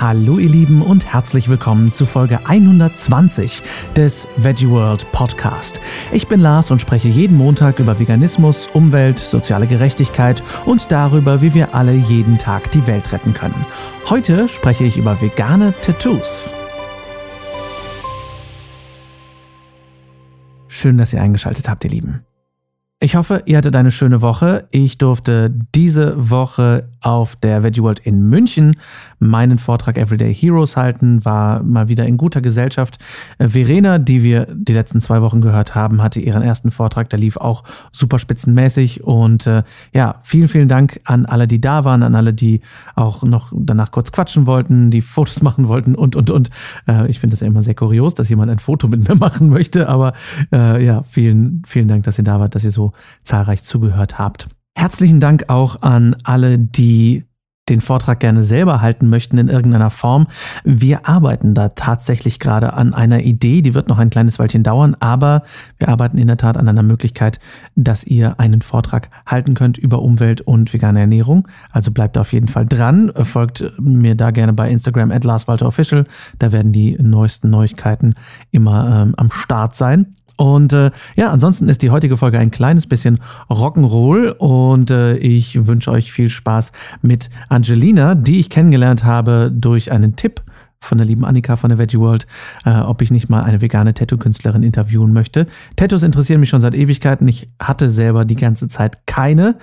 Hallo ihr Lieben und herzlich willkommen zu Folge 120 des Veggie World Podcast. Ich bin Lars und spreche jeden Montag über Veganismus, Umwelt, soziale Gerechtigkeit und darüber, wie wir alle jeden Tag die Welt retten können. Heute spreche ich über vegane Tattoos. Schön, dass ihr eingeschaltet habt, ihr Lieben. Ich hoffe, ihr hattet eine schöne Woche. Ich durfte diese Woche auf der Veggie World in München meinen Vortrag Everyday Heroes halten, war mal wieder in guter Gesellschaft. Äh, Verena, die wir die letzten zwei Wochen gehört haben, hatte ihren ersten Vortrag, der lief auch super spitzenmäßig und äh, ja, vielen, vielen Dank an alle, die da waren, an alle, die auch noch danach kurz quatschen wollten, die Fotos machen wollten und, und, und. Äh, ich finde das ja immer sehr kurios, dass jemand ein Foto mit mir machen möchte, aber äh, ja, vielen, vielen Dank, dass ihr da wart, dass ihr so zahlreich zugehört habt. Herzlichen Dank auch an alle, die den Vortrag gerne selber halten möchten in irgendeiner Form. Wir arbeiten da tatsächlich gerade an einer Idee, die wird noch ein kleines Weilchen dauern, aber wir arbeiten in der Tat an einer Möglichkeit, dass ihr einen Vortrag halten könnt über Umwelt und vegane Ernährung. Also bleibt auf jeden Fall dran. Folgt mir da gerne bei Instagram at LarsWalterOfficial. Da werden die neuesten Neuigkeiten immer ähm, am Start sein. Und äh, ja, ansonsten ist die heutige Folge ein kleines bisschen Rock'n'Roll und äh, ich wünsche euch viel Spaß mit Angelina, die ich kennengelernt habe durch einen Tipp von der lieben Annika von der Veggie World, äh, ob ich nicht mal eine vegane Tattoo-Künstlerin interviewen möchte. Tattoos interessieren mich schon seit Ewigkeiten. Ich hatte selber die ganze Zeit keine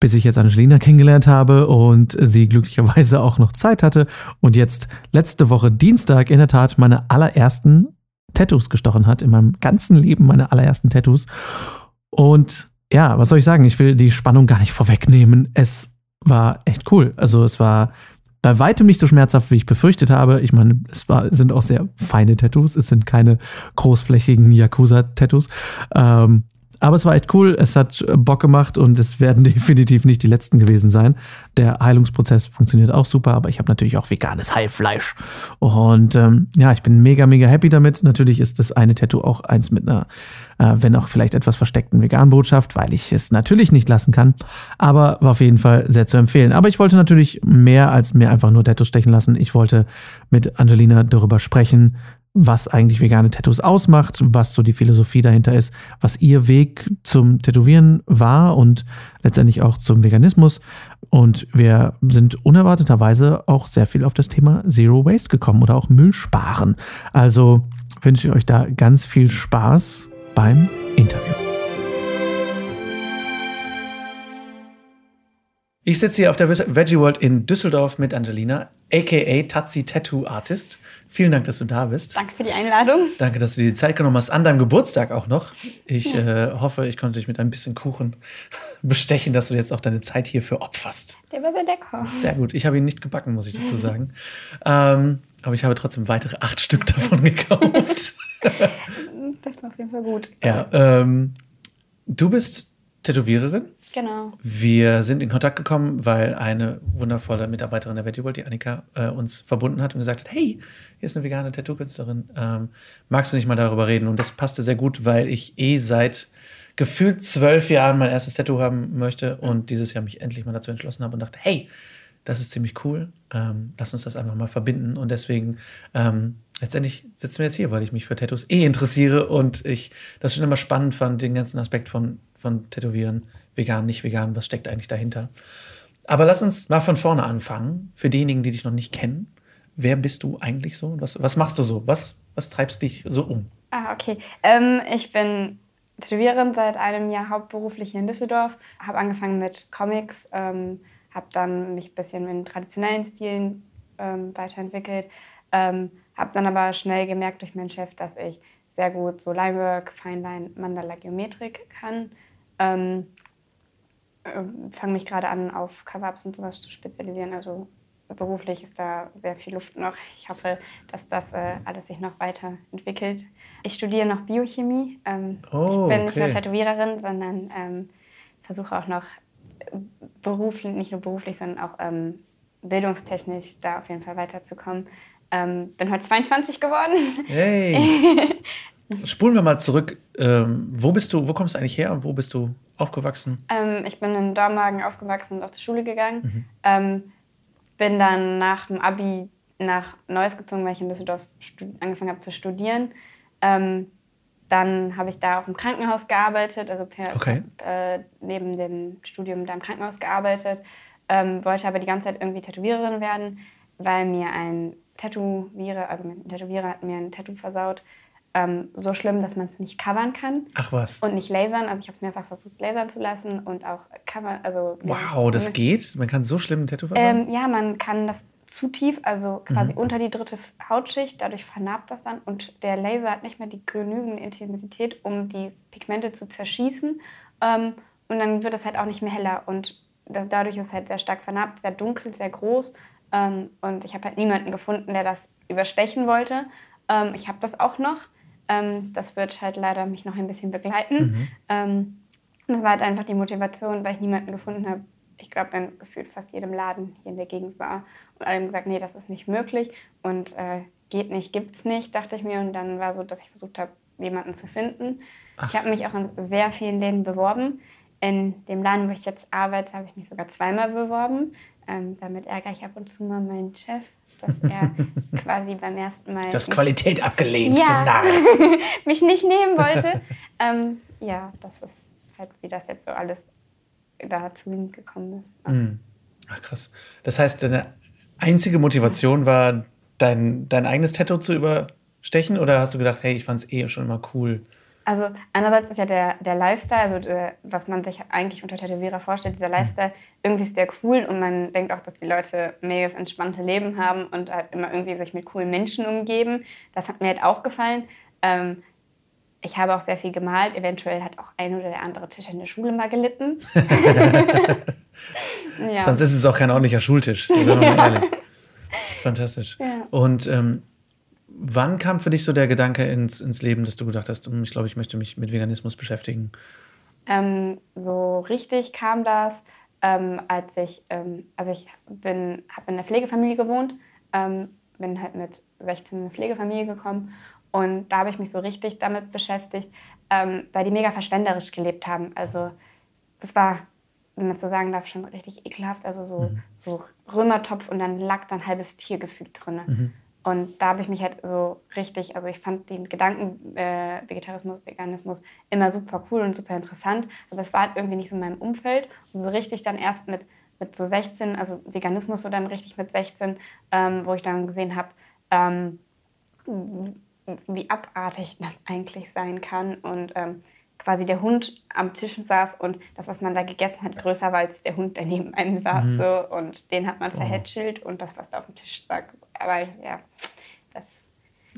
bis ich jetzt Angelina kennengelernt habe und sie glücklicherweise auch noch Zeit hatte und jetzt letzte Woche Dienstag in der Tat meine allerersten Tattoos gestochen hat, in meinem ganzen Leben meine allerersten Tattoos. Und ja, was soll ich sagen? Ich will die Spannung gar nicht vorwegnehmen. Es war echt cool. Also es war bei weitem nicht so schmerzhaft, wie ich befürchtet habe. Ich meine, es war, sind auch sehr feine Tattoos. Es sind keine großflächigen Yakuza-Tattoos. Ähm, aber es war echt cool, es hat Bock gemacht und es werden definitiv nicht die letzten gewesen sein. Der Heilungsprozess funktioniert auch super, aber ich habe natürlich auch veganes Heilfleisch. Und ähm, ja, ich bin mega, mega happy damit. Natürlich ist das eine Tattoo auch eins mit einer, äh, wenn auch vielleicht etwas versteckten Veganbotschaft, weil ich es natürlich nicht lassen kann. Aber war auf jeden Fall sehr zu empfehlen. Aber ich wollte natürlich mehr als mir einfach nur Tattoos stechen lassen. Ich wollte mit Angelina darüber sprechen, was eigentlich vegane Tattoos ausmacht, was so die Philosophie dahinter ist, was ihr Weg zum Tätowieren war und letztendlich auch zum Veganismus. Und wir sind unerwarteterweise auch sehr viel auf das Thema Zero Waste gekommen oder auch Müll sparen. Also wünsche ich euch da ganz viel Spaß beim Interview. Ich sitze hier auf der Veggie World in Düsseldorf mit Angelina, aka Tatsi Tattoo Artist. Vielen Dank, dass du da bist. Danke für die Einladung. Danke, dass du dir die Zeit genommen hast, an deinem Geburtstag auch noch. Ich ja. äh, hoffe, ich konnte dich mit ein bisschen Kuchen bestechen, dass du jetzt auch deine Zeit hierfür opferst. Der war sehr lecker. Sehr gut. Ich habe ihn nicht gebacken, muss ich dazu sagen. ähm, aber ich habe trotzdem weitere acht Stück davon gekauft. das war auf jeden Fall gut. Ja, ähm, du bist Tätowiererin? Genau. Wir sind in Kontakt gekommen, weil eine wundervolle Mitarbeiterin der Veggie World, die Annika, äh, uns verbunden hat und gesagt hat, hey, hier ist eine vegane Tattoo-Künstlerin, ähm, magst du nicht mal darüber reden? Und das passte sehr gut, weil ich eh seit gefühlt zwölf Jahren mein erstes Tattoo haben möchte und dieses Jahr mich endlich mal dazu entschlossen habe und dachte, hey, das ist ziemlich cool, ähm, lass uns das einfach mal verbinden. Und deswegen ähm, letztendlich sitzen wir jetzt hier, weil ich mich für Tattoos eh interessiere und ich das schon immer spannend fand, den ganzen Aspekt von, von Tätowieren vegan, nicht vegan, was steckt eigentlich dahinter. Aber lass uns mal von vorne anfangen, für diejenigen, die dich noch nicht kennen. Wer bist du eigentlich so? Was, was machst du so? Was, was treibst dich so um? Ah, okay. Ähm, ich bin Tätowiererin seit einem Jahr hauptberuflich hier in Düsseldorf. Habe angefangen mit Comics, ähm, habe dann mich ein bisschen in traditionellen Stilen ähm, weiterentwickelt. Ähm, habe dann aber schnell gemerkt durch meinen Chef, dass ich sehr gut so Linework, Feinline, Mandala, Geometrik kann. Ähm, äh, fange mich gerade an, auf Cover-Ups und sowas zu spezialisieren. Also beruflich ist da sehr viel Luft noch. Ich hoffe, dass das äh, alles sich noch weiterentwickelt. Ich studiere noch Biochemie. Ähm, oh, ich bin nicht nur Tätowiererin, sondern ähm, versuche auch noch beruflich, nicht nur beruflich, sondern auch ähm, bildungstechnisch da auf jeden Fall weiterzukommen. Ähm, bin heute 22 geworden. Hey! Spulen wir mal zurück. Ähm, wo bist du, wo kommst du eigentlich her und wo bist du aufgewachsen? Ähm, ich bin in Dormagen aufgewachsen und auf die Schule gegangen. Mhm. Ähm, bin dann nach dem Abi nach Neuss gezogen, weil ich in Düsseldorf angefangen habe zu studieren. Ähm, dann habe ich da auch im Krankenhaus gearbeitet, also per, okay. äh, neben dem Studium da im Krankenhaus gearbeitet. Ähm, wollte aber die ganze Zeit irgendwie Tätowiererin werden, weil mir ein Tätowierer, also ein Tätowierer hat mir ein Tattoo versaut. Ähm, so schlimm, dass man es nicht covern kann. Ach was. Und nicht lasern. Also ich habe es mehrfach versucht, lasern zu lassen und auch covern. Also wow, das geht? Man kann so schlimm ein Tattoo versauen? Ähm, ja, man kann das zu tief, also quasi mhm. unter die dritte Hautschicht, dadurch vernarbt das dann und der Laser hat nicht mehr die genügende Intensität, um die Pigmente zu zerschießen ähm, und dann wird es halt auch nicht mehr heller und das, dadurch ist es halt sehr stark vernarbt, sehr dunkel, sehr groß ähm, und ich habe halt niemanden gefunden, der das überstechen wollte. Ähm, ich habe das auch noch, ähm, das wird halt leider mich noch ein bisschen begleiten. Mhm. Ähm, das war halt einfach die Motivation, weil ich niemanden gefunden habe, ich glaube, in gefühlt fast jedem Laden hier in der Gegend war. Und alle haben gesagt, nee, das ist nicht möglich und äh, geht nicht, gibt's nicht, dachte ich mir. Und dann war so, dass ich versucht habe, jemanden zu finden. Ach. Ich habe mich auch in sehr vielen Läden beworben. In dem Laden, wo ich jetzt arbeite, habe ich mich sogar zweimal beworben. Ähm, damit ärgere ich ab und zu mal meinen Chef, dass er quasi beim ersten Mal. Das Qualität abgelehnt, ja, mich nicht nehmen wollte. ähm, ja, das ist halt, wie das jetzt so alles dazu gekommen ist. Mhm. Ach krass. Das heißt, deine einzige Motivation war, dein, dein eigenes Tattoo zu überstechen oder hast du gedacht, hey, ich fand es eh schon immer cool? Also einerseits ist ja der, der Lifestyle, also der, was man sich eigentlich unter Tätowierer vorstellt, dieser Lifestyle, irgendwie ist der cool und man denkt auch, dass die Leute mega entspannte Leben haben und halt immer irgendwie sich mit coolen Menschen umgeben. Das hat mir halt auch gefallen. Ähm, ich habe auch sehr viel gemalt. Eventuell hat auch ein oder der andere Tisch in der Schule mal gelitten. ja. Sonst ist es auch kein ordentlicher Schultisch. Ja. Ehrlich. Fantastisch. Ja. Und ähm, wann kam für dich so der Gedanke ins, ins Leben, dass du gedacht hast, hm, ich glaube, ich möchte mich mit Veganismus beschäftigen? Ähm, so richtig kam das, ähm, als ich, ähm, also ich bin, habe in einer Pflegefamilie gewohnt, ähm, bin halt mit 16 in eine Pflegefamilie gekommen und da habe ich mich so richtig damit beschäftigt, ähm, weil die mega verschwenderisch gelebt haben. Also das war, wenn man so sagen darf, schon richtig ekelhaft. Also so, mhm. so Römertopf und dann lag da ein halbes Tier gefügt drin. Mhm. Und da habe ich mich halt so richtig, also ich fand den Gedanken äh, Vegetarismus, Veganismus immer super cool und super interessant, aber es war halt irgendwie nicht so in meinem Umfeld. Und so richtig dann erst mit, mit so 16, also Veganismus so dann richtig mit 16, ähm, wo ich dann gesehen habe, ähm, wie abartig das eigentlich sein kann und ähm, quasi der Hund am Tisch saß und das, was man da gegessen hat, größer war als der Hund, der neben einem saß. Mhm. So, und den hat man verhätschelt und das, was da auf dem Tisch lag. Aber ja, das.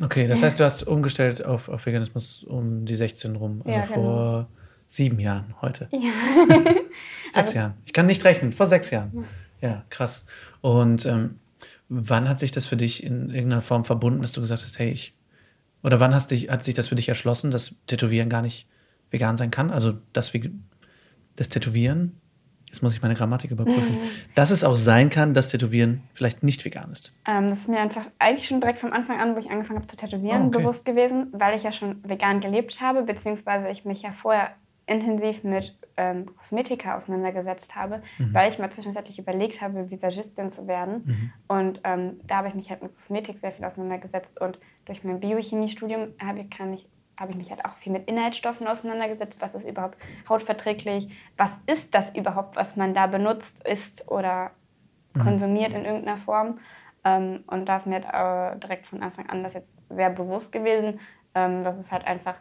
Okay, das heißt, du hast umgestellt auf, auf Veganismus um die 16 rum, also ja, genau. vor sieben Jahren heute. Ja. sechs also, Jahren. Ich kann nicht rechnen, vor sechs Jahren. Ja, ja krass. Und ähm, wann hat sich das für dich in irgendeiner Form verbunden, dass du gesagt hast, hey, ich oder wann hast dich, hat sich das für dich erschlossen, dass Tätowieren gar nicht vegan sein kann? Also das, das Tätowieren, jetzt muss ich meine Grammatik überprüfen, dass es auch sein kann, dass Tätowieren vielleicht nicht vegan ist. Ähm, das ist mir einfach eigentlich schon direkt vom Anfang an, wo ich angefangen habe zu tätowieren, oh, okay. bewusst gewesen, weil ich ja schon vegan gelebt habe, beziehungsweise ich mich ja vorher intensiv mit ähm, Kosmetika auseinandergesetzt habe, mhm. weil ich mal zwischenzeitlich überlegt habe, Visagistin zu werden. Mhm. Und ähm, da habe ich mich halt mit Kosmetik sehr viel auseinandergesetzt. Und durch mein Biochemiestudium habe ich, ich, hab ich mich halt auch viel mit Inhaltsstoffen auseinandergesetzt. Was ist überhaupt hautverträglich? Was ist das überhaupt, was man da benutzt, isst oder mhm. konsumiert in irgendeiner Form? Ähm, und da ist mir halt, äh, direkt von Anfang an das jetzt sehr bewusst gewesen, ähm, dass es halt einfach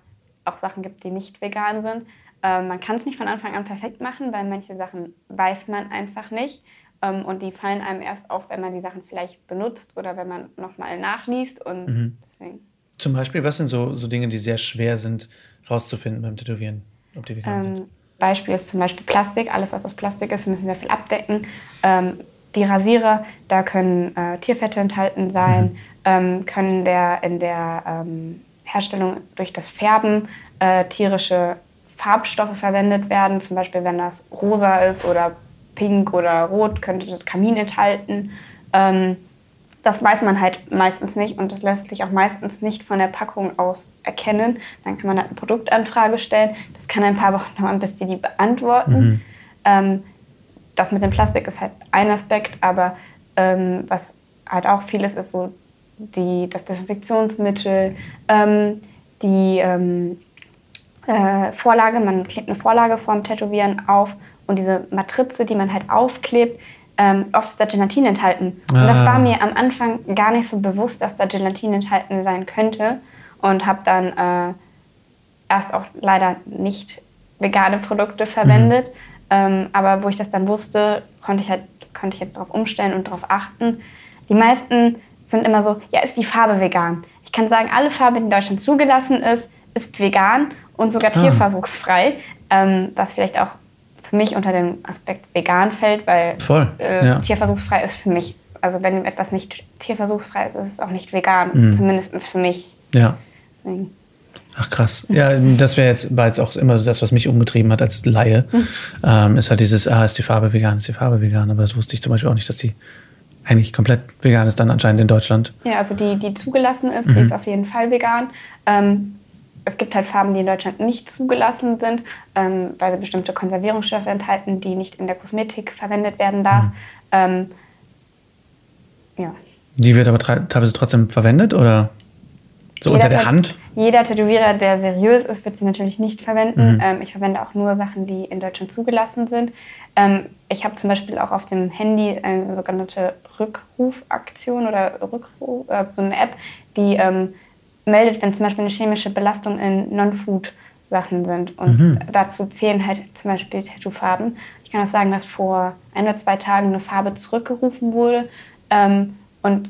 auch Sachen gibt, die nicht vegan sind. Ähm, man kann es nicht von Anfang an perfekt machen, weil manche Sachen weiß man einfach nicht. Ähm, und die fallen einem erst auf, wenn man die Sachen vielleicht benutzt oder wenn man nochmal nachliest. Und mhm. deswegen. Zum Beispiel, was sind so, so Dinge, die sehr schwer sind rauszufinden beim Tätowieren, ob die vegan ähm, sind? Beispiel ist zum Beispiel Plastik. Alles, was aus Plastik ist, wir müssen sehr viel abdecken. Ähm, die Rasierer, da können äh, Tierfette enthalten sein, mhm. ähm, können der, in der ähm, Herstellung durch das Färben äh, tierische Farbstoffe verwendet werden. Zum Beispiel, wenn das rosa ist oder pink oder rot, könnte das Kamin enthalten. Das weiß man halt meistens nicht und das lässt sich auch meistens nicht von der Packung aus erkennen. Dann kann man halt eine Produktanfrage stellen. Das kann ein paar Wochen dauern, bis die die beantworten. Mhm. Ähm, das mit dem Plastik ist halt ein Aspekt, aber ähm, was halt auch vieles ist, so die, das Desinfektionsmittel, ähm, die ähm, äh, Vorlage, man klebt eine Vorlage vorm Tätowieren auf und diese Matrize, die man halt aufklebt, ähm, oft ist da Gelatin enthalten. Und das war Ah. mir am Anfang gar nicht so bewusst, dass da Gelatin enthalten sein könnte und habe dann äh, erst auch leider nicht vegane Produkte verwendet. Ähm, aber wo ich das dann wusste, konnte ich halt konnte ich jetzt darauf umstellen und darauf achten. Die meisten sind immer so, ja, ist die Farbe vegan? Ich kann sagen, alle Farbe, die in Deutschland zugelassen ist, ist vegan und sogar Ah. tierversuchsfrei. Ähm, was vielleicht auch für mich unter den Aspekt vegan fällt, weil Voll, äh, ja. tierversuchsfrei ist für mich. Also wenn etwas nicht tierversuchsfrei ist, ist es auch nicht vegan. Mhm. Zumindest für mich. Ja. Deswegen. Ach krass. Ja, das wäre jetzt, war jetzt auch immer das, was mich umgetrieben hat als Laie. Hm. Ähm, ist halt dieses, ah, ist die Farbe vegan, ist die Farbe vegan. Aber das wusste ich zum Beispiel auch nicht, dass die eigentlich komplett vegan ist dann anscheinend in Deutschland. Ja, also die, die zugelassen ist, Mhm. die ist auf jeden Fall vegan. Ähm, es gibt halt Farben, die in Deutschland nicht zugelassen sind, ähm, weil sie bestimmte Konservierungsstoffe enthalten, die nicht in der Kosmetik verwendet werden darf. Mhm. Ähm, ja. Die wird aber teilweise trotzdem verwendet oder so unter der Hand? Jeder Tätowierer, der seriös ist, wird sie natürlich nicht verwenden. Mhm. Ähm, ich verwende auch nur Sachen, die in Deutschland zugelassen sind. Ähm, ich habe zum Beispiel auch auf dem Handy eine sogenannte Rückrufaktion oder Rückruf, also so eine App, die ähm, meldet, wenn zum Beispiel eine chemische Belastung in Non-Food-Sachen sind. Und Mhm. dazu zählen halt zum Beispiel Tattoo-Farben. Ich kann auch sagen, dass vor ein oder zwei Tagen eine Farbe zurückgerufen wurde. Ähm, und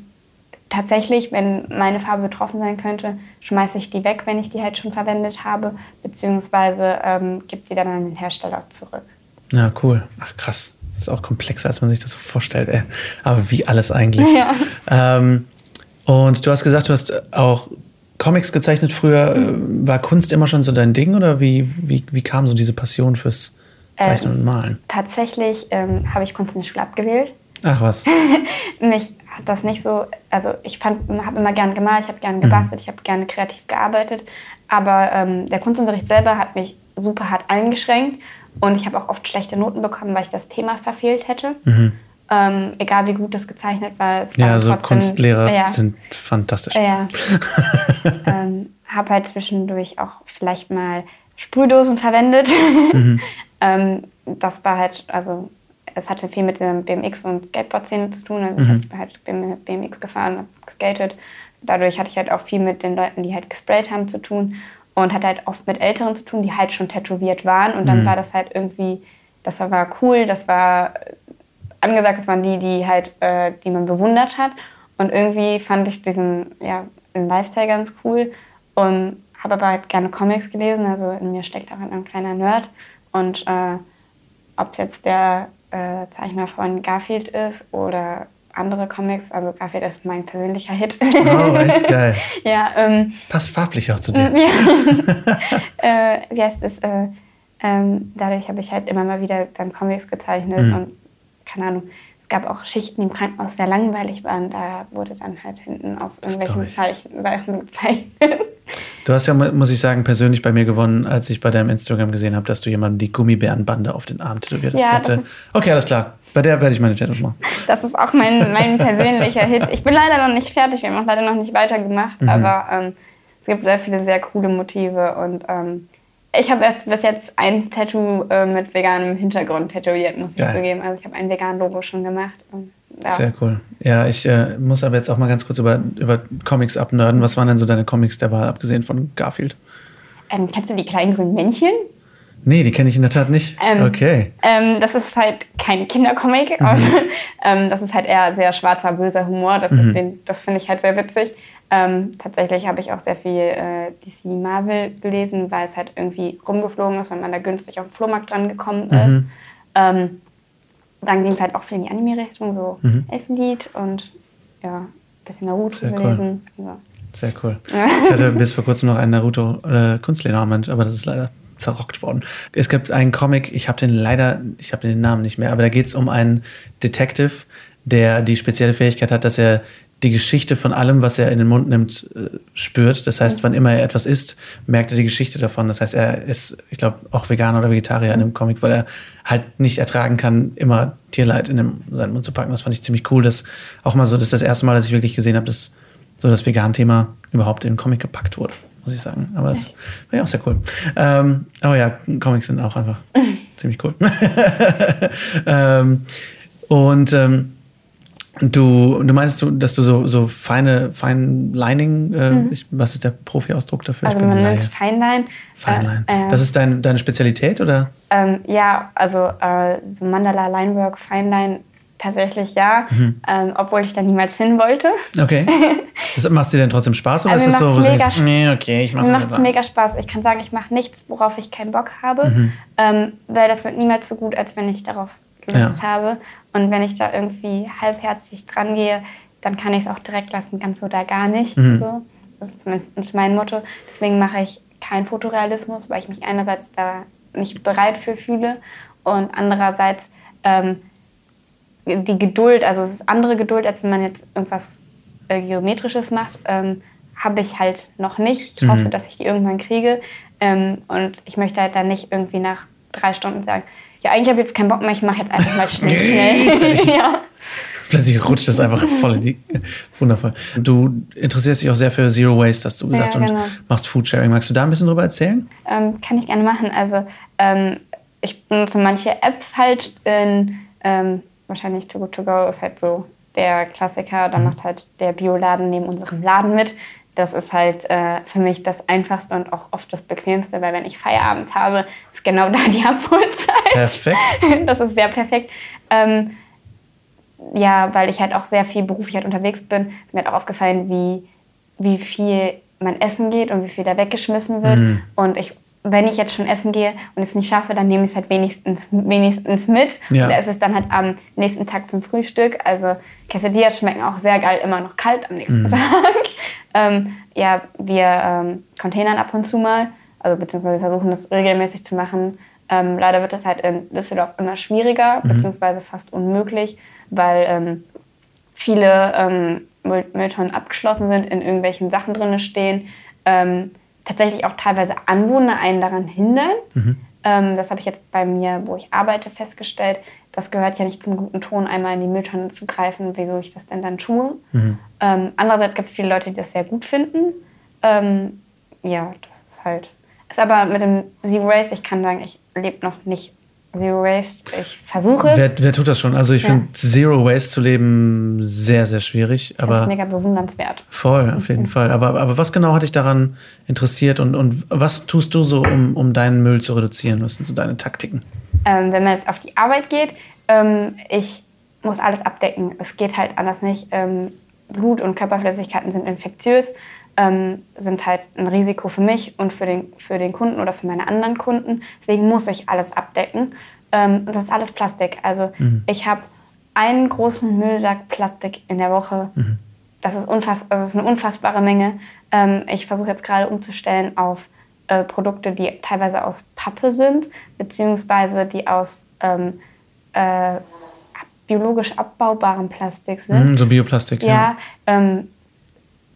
tatsächlich, wenn meine Farbe betroffen sein könnte, schmeiße ich die weg, wenn ich die halt schon verwendet habe, beziehungsweise ähm, gebe die dann an den Hersteller zurück. Ja, cool. Ach krass. Das ist auch komplexer, als man sich das so vorstellt. Ey. Aber wie alles eigentlich. Ja. Ähm, und du hast gesagt, du hast auch Comics gezeichnet früher. Mhm. War Kunst immer schon so dein Ding oder wie, wie, wie kam so diese Passion fürs Zeichnen Ähm, und Malen? Tatsächlich ähm, habe ich Kunst in der Schule abgewählt. Ach was. Mich hat das nicht so, also ich habe immer gern gemalt, ich habe gern gebastelt, ich habe gerne kreativ gearbeitet, aber ähm, der Kunstunterricht selber hat mich super hart eingeschränkt und ich habe auch oft schlechte Noten bekommen, weil ich das Thema verfehlt hätte. Ähm, egal wie gut das gezeichnet war. Es Ja, so trotzdem- Kunstlehrer ja, sind fantastisch. Ja. ähm, habe halt zwischendurch auch vielleicht mal Sprühdosen verwendet. ähm, das war halt, also es hatte viel mit der BMX und Skateboard-Szene zu tun. Also ich habe halt BMX gefahren, habe geskatet. Dadurch hatte ich halt auch viel mit den Leuten, die halt gesprayt haben, zu tun. Und hatte halt oft mit Älteren zu tun, die halt schon tätowiert waren. Und dann war das halt irgendwie, das war cool, das war angesagt, das waren die, die halt, äh, die man bewundert hat. Und irgendwie fand ich diesen, ja, Lifestyle ganz cool und habe aber halt gerne Comics gelesen. Also in mir steckt auch ein kleiner Nerd. Und äh, ob es jetzt der äh, Zeichner von Garfield ist oder andere Comics, also Garfield ist mein persönlicher Hit. Oh, echt geil. ja, ähm, Passt farblich auch zu dir. ja. äh, wie heißt es? Äh, ähm, dadurch habe ich halt immer mal wieder dann Comics gezeichnet Mhm. und keine Ahnung. Es gab auch Schichten im Krankenhaus, die sehr langweilig waren. Da wurde dann halt hinten auf Das irgendwelchen Zeichen, Sachen gezeichnet. Du hast ja, mu- muss ich sagen, persönlich bei mir gewonnen, als ich bei deinem Instagram gesehen habe, dass du jemandem die Gummibärenbande auf den Arm tätowiert hast. Ja, das okay, alles klar. Bei der werde ich meine Tattoos machen. Das ist auch mein, mein persönlicher Hit. Ich bin leider noch nicht fertig, wir haben auch leider noch nicht weitergemacht, Mhm. aber ähm, es gibt sehr viele sehr coole Motive und ähm, ich habe erst bis jetzt ein Tattoo äh, mit veganem Hintergrund tätowiert, muss ich Geil. zugeben. Also ich habe ein vegan Logo schon gemacht. Und, ja. Sehr cool. Ja, ich äh, muss aber jetzt auch mal ganz kurz über, über Comics abnörden. Was waren denn so deine Comics der Wahl, abgesehen von Garfield? Ähm, kennst du die kleinen grünen Männchen? Nee, die kenne ich in der Tat nicht. Ähm, okay. Ähm, das ist halt kein Kindercomic. aber, ähm, das ist halt eher sehr schwarzer, böser Humor. Das, den- das finde ich halt sehr witzig. Ähm, tatsächlich habe ich auch sehr viel äh, DC Marvel gelesen, weil es halt irgendwie rumgeflogen ist, weil man da günstig auf den Flohmarkt dran gekommen ist. Mhm. Ähm, dann ging es halt auch viel in die Anime-Richtung, so Mhm. Elfenlied und ja, ein bisschen Naruto Sehr cool. gelesen. Ja. Sehr cool. Ich hatte bis vor kurzem noch einen Naruto äh, Kunstlederarmband, aber das ist leider zerrockt worden. Es gibt einen Comic, ich habe den leider, ich habe den Namen nicht mehr, aber da geht es um einen Detective, der die spezielle Fähigkeit hat, dass er die Geschichte von allem, was er in den Mund nimmt, äh, spürt. Das heißt, wann immer er etwas isst, merkt er die Geschichte davon. Das heißt, er ist, ich glaube, auch Veganer oder Vegetarier in dem Comic, weil er halt nicht ertragen kann, immer Tierleid in seinen Mund zu packen. Das fand ich ziemlich cool. Das auch mal so, das ist das erste Mal, dass ich wirklich gesehen habe, dass so das Vegan-Thema überhaupt in den Comic gepackt wurde muss ich sagen. Aber es war ja auch sehr cool. Ähm, aber ja, Comics sind auch einfach ziemlich cool. ähm, und ähm, du, du meinst, du, dass du so, so feine, fein Lining, äh, mhm. ich, was ist der Profi-Ausdruck dafür? Also man nennt Feinline. Feinline. Äh, das ist dein, deine Spezialität, oder? Ähm, ja, also äh, so Mandala Linework, Feinline Tatsächlich ja, mhm. ähm, obwohl ich da niemals hin wollte. Okay. Das macht dir denn trotzdem Spaß oder also ist das so, wo du denkst, nee, okay, ich mache das Mir macht es mega Spaß. Ich kann sagen, ich mache nichts, worauf ich keinen Bock habe, mhm. ähm, weil das wird niemals so gut, als wenn ich darauf Lust ja. habe. Und wenn ich da irgendwie halbherzig dran gehe, dann kann ich es auch direkt lassen, ganz oder gar nicht. Mhm. So. Das ist zumindest mein Motto. Deswegen mache ich keinen Fotorealismus, weil ich mich einerseits da nicht bereit für fühle und andererseits ähm, die Geduld, also es ist andere Geduld, als wenn man jetzt irgendwas äh, Geometrisches macht, ähm, habe ich halt noch nicht. Ich mhm. hoffe, dass ich die irgendwann kriege. Ähm, und ich möchte halt dann nicht irgendwie nach drei Stunden sagen, ja, eigentlich habe ich jetzt keinen Bock mehr, ich mache jetzt einfach mal schnell. schnell. ja. Plötzlich rutscht das einfach voll in die. Wundervoll. Du interessierst dich auch sehr für Zero Waste, hast du gesagt, ja, genau. und machst Foodsharing. Magst du da ein bisschen drüber erzählen? Ähm, kann ich gerne machen. Also, ähm, ich benutze manche Apps halt in ähm, wahrscheinlich Too Good To Go ist halt so der Klassiker. Da mhm. macht halt der Bioladen neben unserem Laden mit. Das ist halt äh, für mich das Einfachste und auch oft das Bequemste, weil wenn ich Feierabend habe, ist genau da die Abholzeit. Perfekt. Das ist sehr perfekt. Ähm, ja, weil ich halt auch sehr viel beruflich halt unterwegs bin, ist mir hat auch aufgefallen, wie, wie viel mein Essen geht und wie viel da weggeschmissen wird. Mhm. Und ich wenn ich jetzt schon essen gehe und es nicht schaffe, dann nehme ich es halt wenigstens, wenigstens mit. Ja. Und da ist es dann halt am nächsten Tag zum Frühstück. Also Quesadillas schmecken auch sehr geil, immer noch kalt am nächsten mhm. Tag. ähm, ja, wir ähm, containern ab und zu mal, also beziehungsweise versuchen das regelmäßig zu machen. Ähm, leider wird das halt in Düsseldorf immer schwieriger, mhm. beziehungsweise fast unmöglich, weil ähm, viele ähm, Mülltonnen abgeschlossen sind, in irgendwelchen Sachen drin stehen. Ähm, tatsächlich auch teilweise Anwohner einen daran hindern. Mhm. Ähm, das habe ich jetzt bei mir, wo ich arbeite, festgestellt. Das gehört ja nicht zum guten Ton, einmal in die Mülltonne zu greifen, wieso ich das denn dann tue. Mhm. Ähm, andererseits gibt es viele Leute, die das sehr gut finden. Ja, das ist halt. Ist aber mit dem Zero Race, ich kann sagen, ich lebe noch nicht Zero Waste. Ich versuche. Wer, wer, tut das schon? Also ich ja. finde Zero Waste zu leben sehr, sehr schwierig. Aber das ist mega bewundernswert. Voll, auf jeden mhm. Fall. Aber, aber was genau hat dich daran interessiert und, und was tust du so, um, um deinen Müll zu reduzieren? Was sind so deine Taktiken? Ähm, wenn man jetzt auf die Arbeit geht, ähm, ich muss alles abdecken. Es geht halt anders nicht. Ähm, Blut und Körperflüssigkeiten sind infektiös ähm, sind halt ein Risiko für mich und für den, für den Kunden oder für meine anderen Kunden. Deswegen muss ich alles abdecken. Ähm, und das ist alles Plastik. Also mhm. ich habe einen großen Müllsack Plastik in der Woche. Mhm. Das, ist unfass, also das ist eine unfassbare Menge. Ähm, ich versuche jetzt gerade umzustellen auf äh, Produkte, die teilweise aus Pappe sind, beziehungsweise die aus ähm, äh, biologisch abbaubarem Plastik sind. Mhm, so Bioplastik, ja. ja ähm,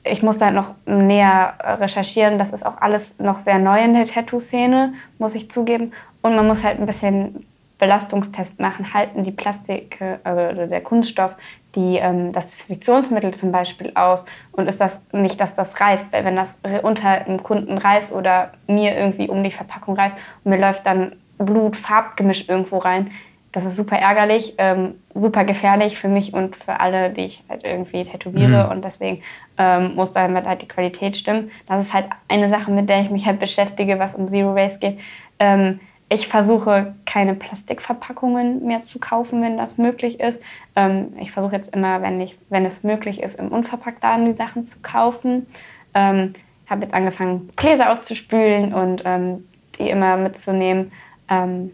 ich muss da noch näher recherchieren. Das ist auch alles noch sehr neu in der Tattoo-Szene, muss ich zugeben. Und man muss halt ein bisschen Belastungstest machen. Halten die Plastik also der Kunststoff die, ähm, das Desinfektionsmittel zum Beispiel aus? Und ist das nicht, dass das reißt? Weil wenn das unter dem Kunden reißt oder mir irgendwie um die Verpackung reißt und mir läuft dann Blut, Farbgemisch irgendwo rein, das ist super ärgerlich, ähm, super gefährlich für mich und für alle, die ich halt irgendwie tätowiere. Mhm. Und deswegen ähm, muss da halt die Qualität stimmen. Das ist halt eine Sache, mit der ich mich halt beschäftige, was um Zero Waste geht. Ähm, ich versuche keine Plastikverpackungen mehr zu kaufen, wenn das möglich ist. Ähm, ich versuche jetzt immer, wenn, ich, wenn es möglich ist, im Unverpacktladen die Sachen zu kaufen. Ähm, ich habe jetzt angefangen, Gläser auszuspülen und ähm, die immer mitzunehmen. Ähm,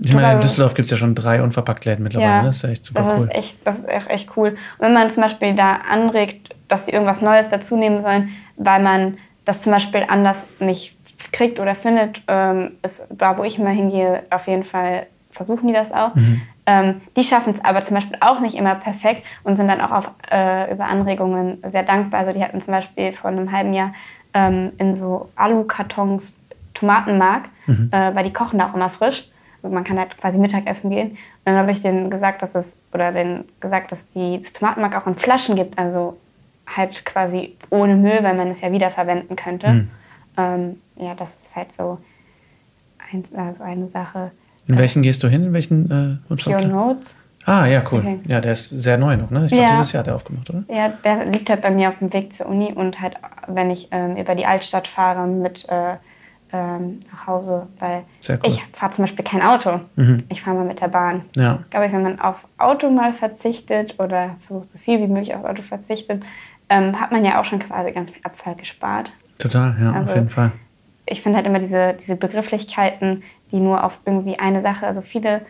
ich meine, in Düsseldorf gibt es ja schon drei Unverpacktläden mittlerweile. Ja, das ist ja echt super das cool. Ist echt, das ist echt, echt cool. Und wenn man zum Beispiel da anregt, dass sie irgendwas Neues dazu nehmen sollen, weil man das zum Beispiel anders nicht kriegt oder findet, ähm, ist da, wo ich immer hingehe, auf jeden Fall versuchen die das auch. Mhm. Ähm, die schaffen es aber zum Beispiel auch nicht immer perfekt und sind dann auch auf, äh, über Anregungen sehr dankbar. Also die hatten zum Beispiel vor einem halben Jahr ähm, in so Alukartons Tomatenmark, mhm. äh, weil die kochen da auch immer frisch. Also man kann halt quasi Mittagessen gehen. Und dann habe ich denen gesagt, dass es, oder denen gesagt, dass die das Tomatenmark auch in Flaschen gibt, also halt quasi ohne Müll, weil man es ja wiederverwenden könnte. Mhm. Ähm, ja, das ist halt so ein, also eine Sache. In welchen gehst du hin? In welchen äh, Pure Notes. Ah, ja, cool. Okay. Ja, der ist sehr neu noch, ne? Ich glaube, ja. dieses Jahr hat er aufgemacht, oder? Ja, der liegt halt bei mir auf dem Weg zur Uni und halt, wenn ich ähm, über die Altstadt fahre mit äh, ähm, nach Hause, weil cool. ich fahre zum Beispiel kein Auto. Mhm. Ich fahre mal mit der Bahn. Ja. Ich glaube, wenn man auf Auto mal verzichtet oder versucht so viel wie möglich auf Auto verzichtet, ähm, hat man ja auch schon quasi ganz viel Abfall gespart. Total, ja, also, auf jeden Fall. Ich finde halt immer diese, diese Begrifflichkeiten, die nur auf irgendwie eine Sache, also viele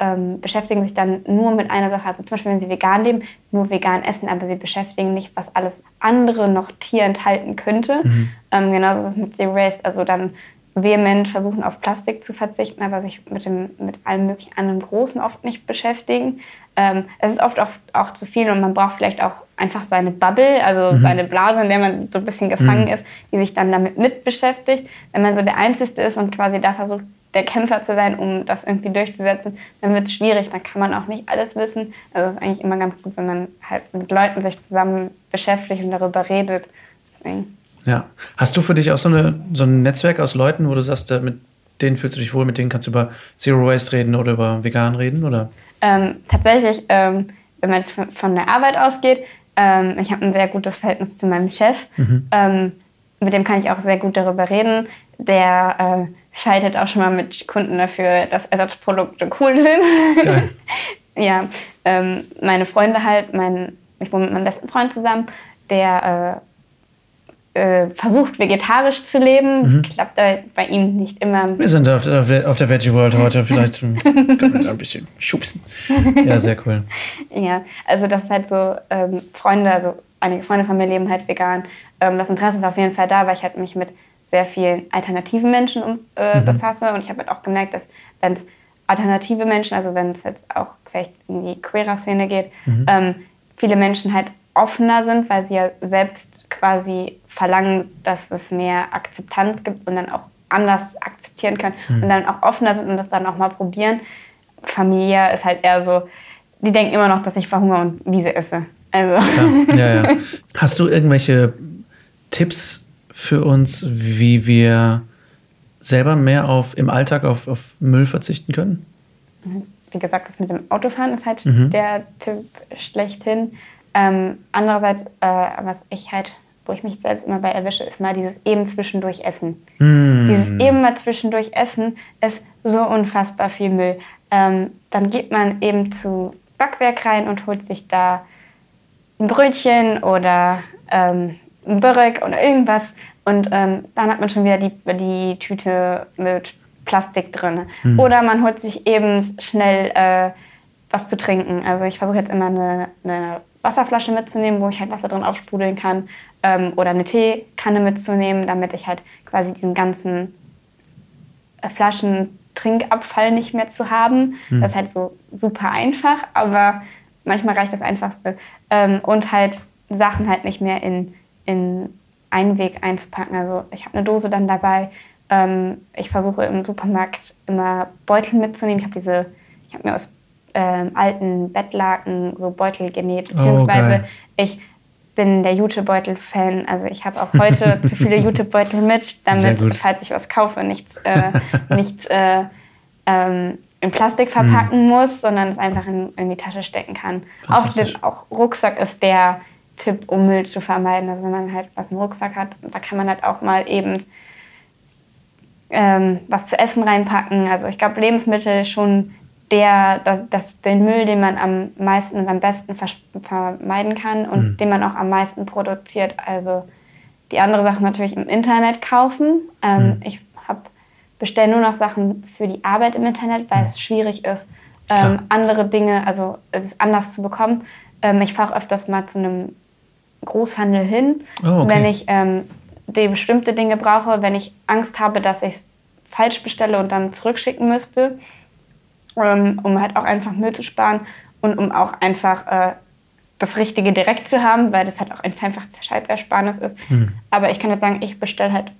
ähm, beschäftigen sich dann nur mit einer Sache. Also zum Beispiel, wenn sie vegan leben, nur vegan essen, aber sie beschäftigen nicht, was alles andere noch Tier enthalten könnte. Mhm. Ähm, genauso ist es mit Zero Waste. Also dann vehement versuchen, auf Plastik zu verzichten, aber sich mit, dem, mit allem möglichen anderen Großen oft nicht beschäftigen. Ähm, es ist oft auch, auch zu viel und man braucht vielleicht auch einfach seine Bubble, also mhm. seine Blase, in der man so ein bisschen gefangen mhm. ist, die sich dann damit mit beschäftigt. Wenn man so der Einzige ist und quasi da versucht, der Kämpfer zu sein, um das irgendwie durchzusetzen, dann wird es schwierig. Dann kann man auch nicht alles wissen. Also es ist eigentlich immer ganz gut, wenn man halt mit Leuten sich zusammen beschäftigt und darüber redet. Deswegen. Ja. Hast du für dich auch so, eine, so ein Netzwerk aus Leuten, wo du sagst, mit denen fühlst du dich wohl, mit denen kannst du über Zero Waste reden oder über Vegan reden? Oder? Ähm, tatsächlich, ähm, wenn man jetzt von der Arbeit ausgeht, ähm, ich habe ein sehr gutes Verhältnis zu meinem Chef. Mhm. Ähm, mit dem kann ich auch sehr gut darüber reden. Der äh, schaltet auch schon mal mit Kunden dafür, dass Ersatzprodukte cool sind. Geil. ja, ähm, meine Freunde halt, mein, ich wohne mit meinem besten Freund zusammen, der äh, äh, versucht vegetarisch zu leben. Mhm. Klappt bei ihm nicht immer. Wir sind auf, auf, der, auf der Veggie World heute, vielleicht können wir da ein bisschen schubsen. Ja, sehr cool. ja, also das ist halt so, ähm, Freunde, also einige Freunde von mir leben halt vegan. Ähm, das Interesse ist auf jeden Fall da, weil ich halt mich mit sehr vielen alternativen Menschen um, äh, mhm. befasse. Und ich habe halt auch gemerkt, dass wenn es alternative Menschen, also wenn es jetzt auch vielleicht in die Queerer-Szene geht, mhm. ähm, viele Menschen halt offener sind, weil sie ja selbst quasi verlangen, dass es mehr Akzeptanz gibt und dann auch anders akzeptieren können mhm. und dann auch offener sind und das dann auch mal probieren. Familie ist halt eher so, die denken immer noch, dass ich verhungere und Wiese esse. Also. Ja, ja, ja. Hast du irgendwelche Tipps für uns, wie wir selber mehr auf, im Alltag auf, auf Müll verzichten können? Wie gesagt, das mit dem Autofahren ist halt mhm. der Tipp schlechthin. Ähm, andererseits, äh, was ich halt, wo ich mich selbst immer bei erwische, ist mal dieses eben zwischendurch Essen. Mm. Dieses eben mal zwischendurch Essen ist so unfassbar viel Müll. Ähm, dann geht man eben zu Backwerk rein und holt sich da ein Brötchen oder ähm, ein Börek oder irgendwas und ähm, dann hat man schon wieder die, die Tüte mit Plastik drin. Mhm. Oder man holt sich eben schnell äh, was zu trinken. Also ich versuche jetzt immer eine, eine, Wasserflasche mitzunehmen, wo ich halt Wasser drin aufsprudeln kann. Ähm, oder eine Teekanne mitzunehmen, damit ich halt quasi diesen ganzen äh, Flaschen Trinkabfall nicht mehr zu haben. Mhm. Das ist halt so super einfach, aber manchmal reicht das Einfachste. Ähm, und halt Sachen halt nicht mehr in, in Einweg einzupacken. Also ich habe eine Dose dann dabei. Ähm, ich versuche im Supermarkt immer Beutel mitzunehmen. Ich habe diese, ich habe mir aus ähm, alten Bettlaken so Beutel genäht, oh, beziehungsweise oh, ich bin der Jutebeutel-Fan. Also ich habe auch heute zu viele Jutebeutel mit, damit, falls ich was kaufe, nichts äh, nicht, äh, ähm, in Plastik verpacken mm. muss, sondern es einfach in, in die Tasche stecken kann. Auch, den, auch Rucksack ist der Tipp, um Müll zu vermeiden. Also wenn man halt was im Rucksack hat, da kann man halt auch mal eben ähm, was zu essen reinpacken. Also ich glaube, Lebensmittel schon der, das, den Müll, den man am meisten und am besten vermeiden kann und mhm. den man auch am meisten produziert. Also die andere Sache natürlich im Internet kaufen. Ähm, mhm. Ich bestelle nur noch Sachen für die Arbeit im Internet, weil mhm. es schwierig ist, ähm, andere Dinge, also es anders zu bekommen. Ähm, ich fahre öfters mal zu einem Großhandel hin, oh, okay. wenn ich ähm, die bestimmte Dinge brauche, wenn ich Angst habe, dass ich es falsch bestelle und dann zurückschicken müsste. ähm, um halt auch einfach Müll zu sparen und um auch einfach äh, das Richtige direkt zu haben, weil das halt auch ein einfach Zeitersparnis ist. Mhm. Aber ich kann jetzt sagen, ich bestelle halt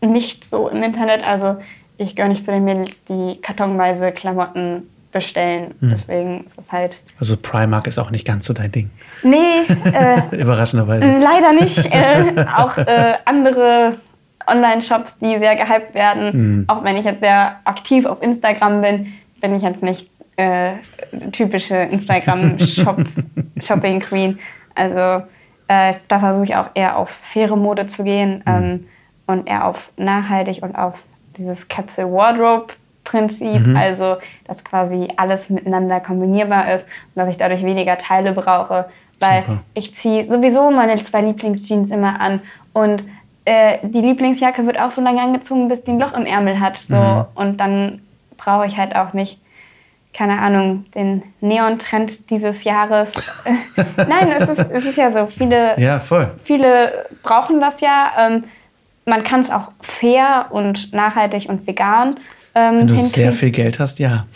nicht so im Internet. Also ich gehöre nicht zu den Mädels, die kartonweise Klamotten bestellen. Mhm. Deswegen ist es halt. Also Primark ist auch nicht ganz so dein Ding. Nee. Äh, Überraschenderweise. Leider nicht. Äh, auch äh, andere Online-Shops, die sehr gehypt werden. Mhm. Auch wenn ich jetzt sehr aktiv auf Instagram bin, bin ich jetzt nicht äh, typische Instagram-Shopping-Queen. also äh, da versuche ich auch eher auf faire Mode zu gehen mhm. ähm, und eher auf nachhaltig und auf dieses Capsule Wardrobe Prinzip, mhm. also dass quasi alles miteinander kombinierbar ist und dass ich dadurch weniger Teile brauche, weil Super. ich ziehe sowieso meine zwei Lieblingsjeans immer an und äh, die Lieblingsjacke wird auch so lange angezogen, bis die ein Loch im Ärmel hat, so mhm. und dann brauche ich halt auch nicht keine Ahnung, den Neon-Trend dieses Jahres. Nein, es ist, es ist ja so. Viele, ja, viele brauchen das ja. Ähm, man kann es auch fair und nachhaltig und vegan ähm, Wenn du hinkriegen. sehr viel Geld hast, ja.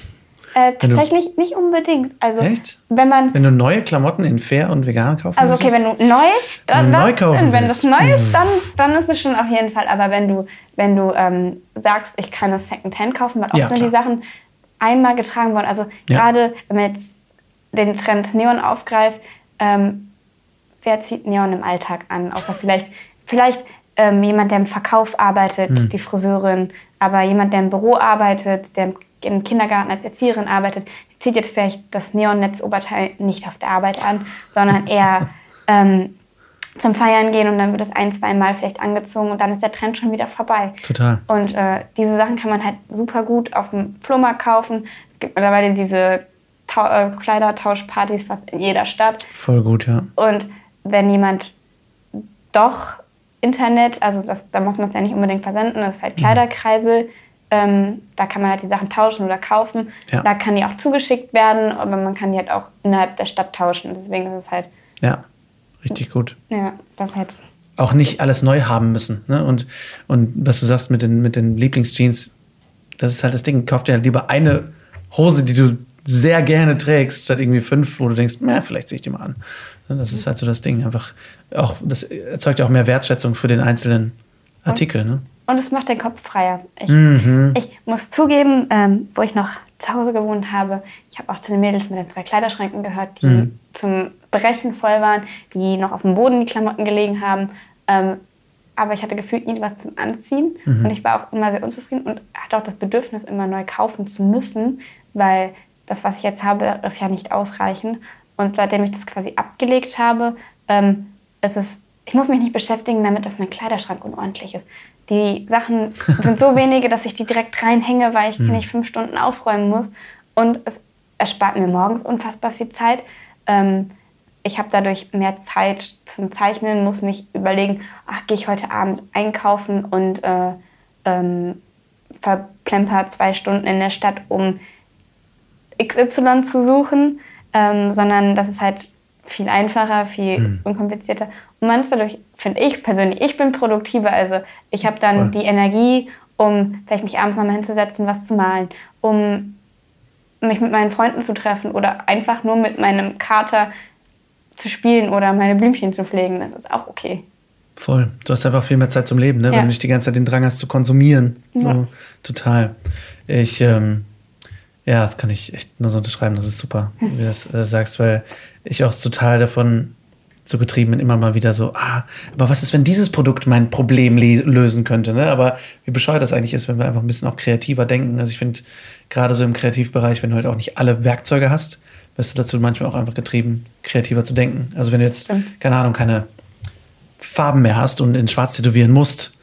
Äh, tatsächlich nicht unbedingt. Also, Echt? Wenn, man, wenn du neue Klamotten in fair und vegan kaufen Also okay, wenn du neu, wenn, das, neu kaufen wenn das neu ist, dann, dann ist es schon auf jeden Fall. Aber wenn du, wenn du ähm, sagst, ich kann das Secondhand kaufen, weil oft ja, sind die Sachen einmal getragen worden. Also ja. gerade wenn man jetzt den Trend Neon aufgreift, ähm, wer zieht Neon im Alltag an? Außer vielleicht, vielleicht ähm, jemand, der im Verkauf arbeitet, hm. die Friseurin, aber jemand, der im Büro arbeitet, der im Kindergarten als Erzieherin arbeitet, zieht jetzt vielleicht das Neonnetzoberteil nicht auf der Arbeit an, sondern eher ähm, zum Feiern gehen und dann wird es ein, zwei Mal vielleicht angezogen und dann ist der Trend schon wieder vorbei. Total. Und äh, diese Sachen kann man halt super gut auf dem Flohmarkt kaufen. Es gibt mittlerweile diese Ta äh, Kleidertauschpartys fast in jeder Stadt. Voll gut, ja. Und wenn jemand doch Internet, also das, da muss man es ja nicht unbedingt versenden, das ist halt mhm. Kleiderkreisel. Ähm, da kann man halt die Sachen tauschen oder kaufen. Ja. Da kann die auch zugeschickt werden, aber man kann die halt auch innerhalb der Stadt tauschen. Deswegen ist es halt. Ja, richtig gut. Ja, das halt. Auch nicht alles neu haben müssen. Ne? Und, und was du sagst mit den, mit den Lieblingsjeans, das ist halt das Ding. Kauf dir halt lieber eine Hose, die du sehr gerne trägst, statt irgendwie fünf, wo du denkst, na, vielleicht ziehe ich die mal an. Ne, das ist halt so das Ding. Einfach auch, das erzeugt ja auch mehr Wertschätzung für den einzelnen Artikel. Ne? Und es macht den Kopf freier. Ich, mhm. ich muss zugeben, ähm, wo ich noch zu Hause gewohnt habe, ich habe auch zu den Mädels mit den zwei Kleiderschränken gehört, die mhm. zum Brechen voll waren, die noch auf dem Boden die Klamotten gelegen haben. Ähm, aber ich hatte gefühlt nie was zum Anziehen. Mhm. Und ich war auch immer sehr unzufrieden und hatte auch das Bedürfnis, immer neu kaufen zu müssen, weil das, was ich jetzt habe, ist ja nicht ausreichend. Und seitdem ich das quasi abgelegt habe, ähm, ist es, ich muss mich nicht beschäftigen damit, dass mein Kleiderschrank unordentlich ist. Die Sachen sind so wenige, dass ich die direkt reinhänge, weil ich hm. nicht fünf Stunden aufräumen muss. Und es erspart mir morgens unfassbar viel Zeit. Ähm, ich habe dadurch mehr Zeit zum Zeichnen, muss nicht überlegen, ach, gehe ich heute Abend einkaufen und äh, ähm, verplemper zwei Stunden in der Stadt, um XY zu suchen, ähm, sondern das ist halt viel einfacher, viel hm. unkomplizierter. Und man ist dadurch, finde ich persönlich, ich bin produktiver. Also ich habe dann Voll. die Energie, um vielleicht mich abends nochmal hinzusetzen, was zu malen, um mich mit meinen Freunden zu treffen oder einfach nur mit meinem Kater zu spielen oder meine Blümchen zu pflegen. Das ist auch okay. Voll. Du hast einfach viel mehr Zeit zum Leben, ne? Ja. wenn du nicht die ganze Zeit den Drang hast zu konsumieren. Ja. So, total. Ich, ähm, ja, das kann ich echt nur so unterschreiben. Das ist super, wie du das äh, sagst, weil ich auch total davon so getrieben bin, immer mal wieder so, ah, aber was ist, wenn dieses Produkt mein Problem lösen könnte? Ne? Aber wie bescheuert das eigentlich ist, wenn wir einfach ein bisschen auch kreativer denken. Also ich finde, gerade so im Kreativbereich, wenn du halt auch nicht alle Werkzeuge hast, wirst du dazu manchmal auch einfach getrieben, kreativer zu denken. Also wenn du jetzt, keine Ahnung, keine Farben mehr hast und in Schwarz tätowieren musst,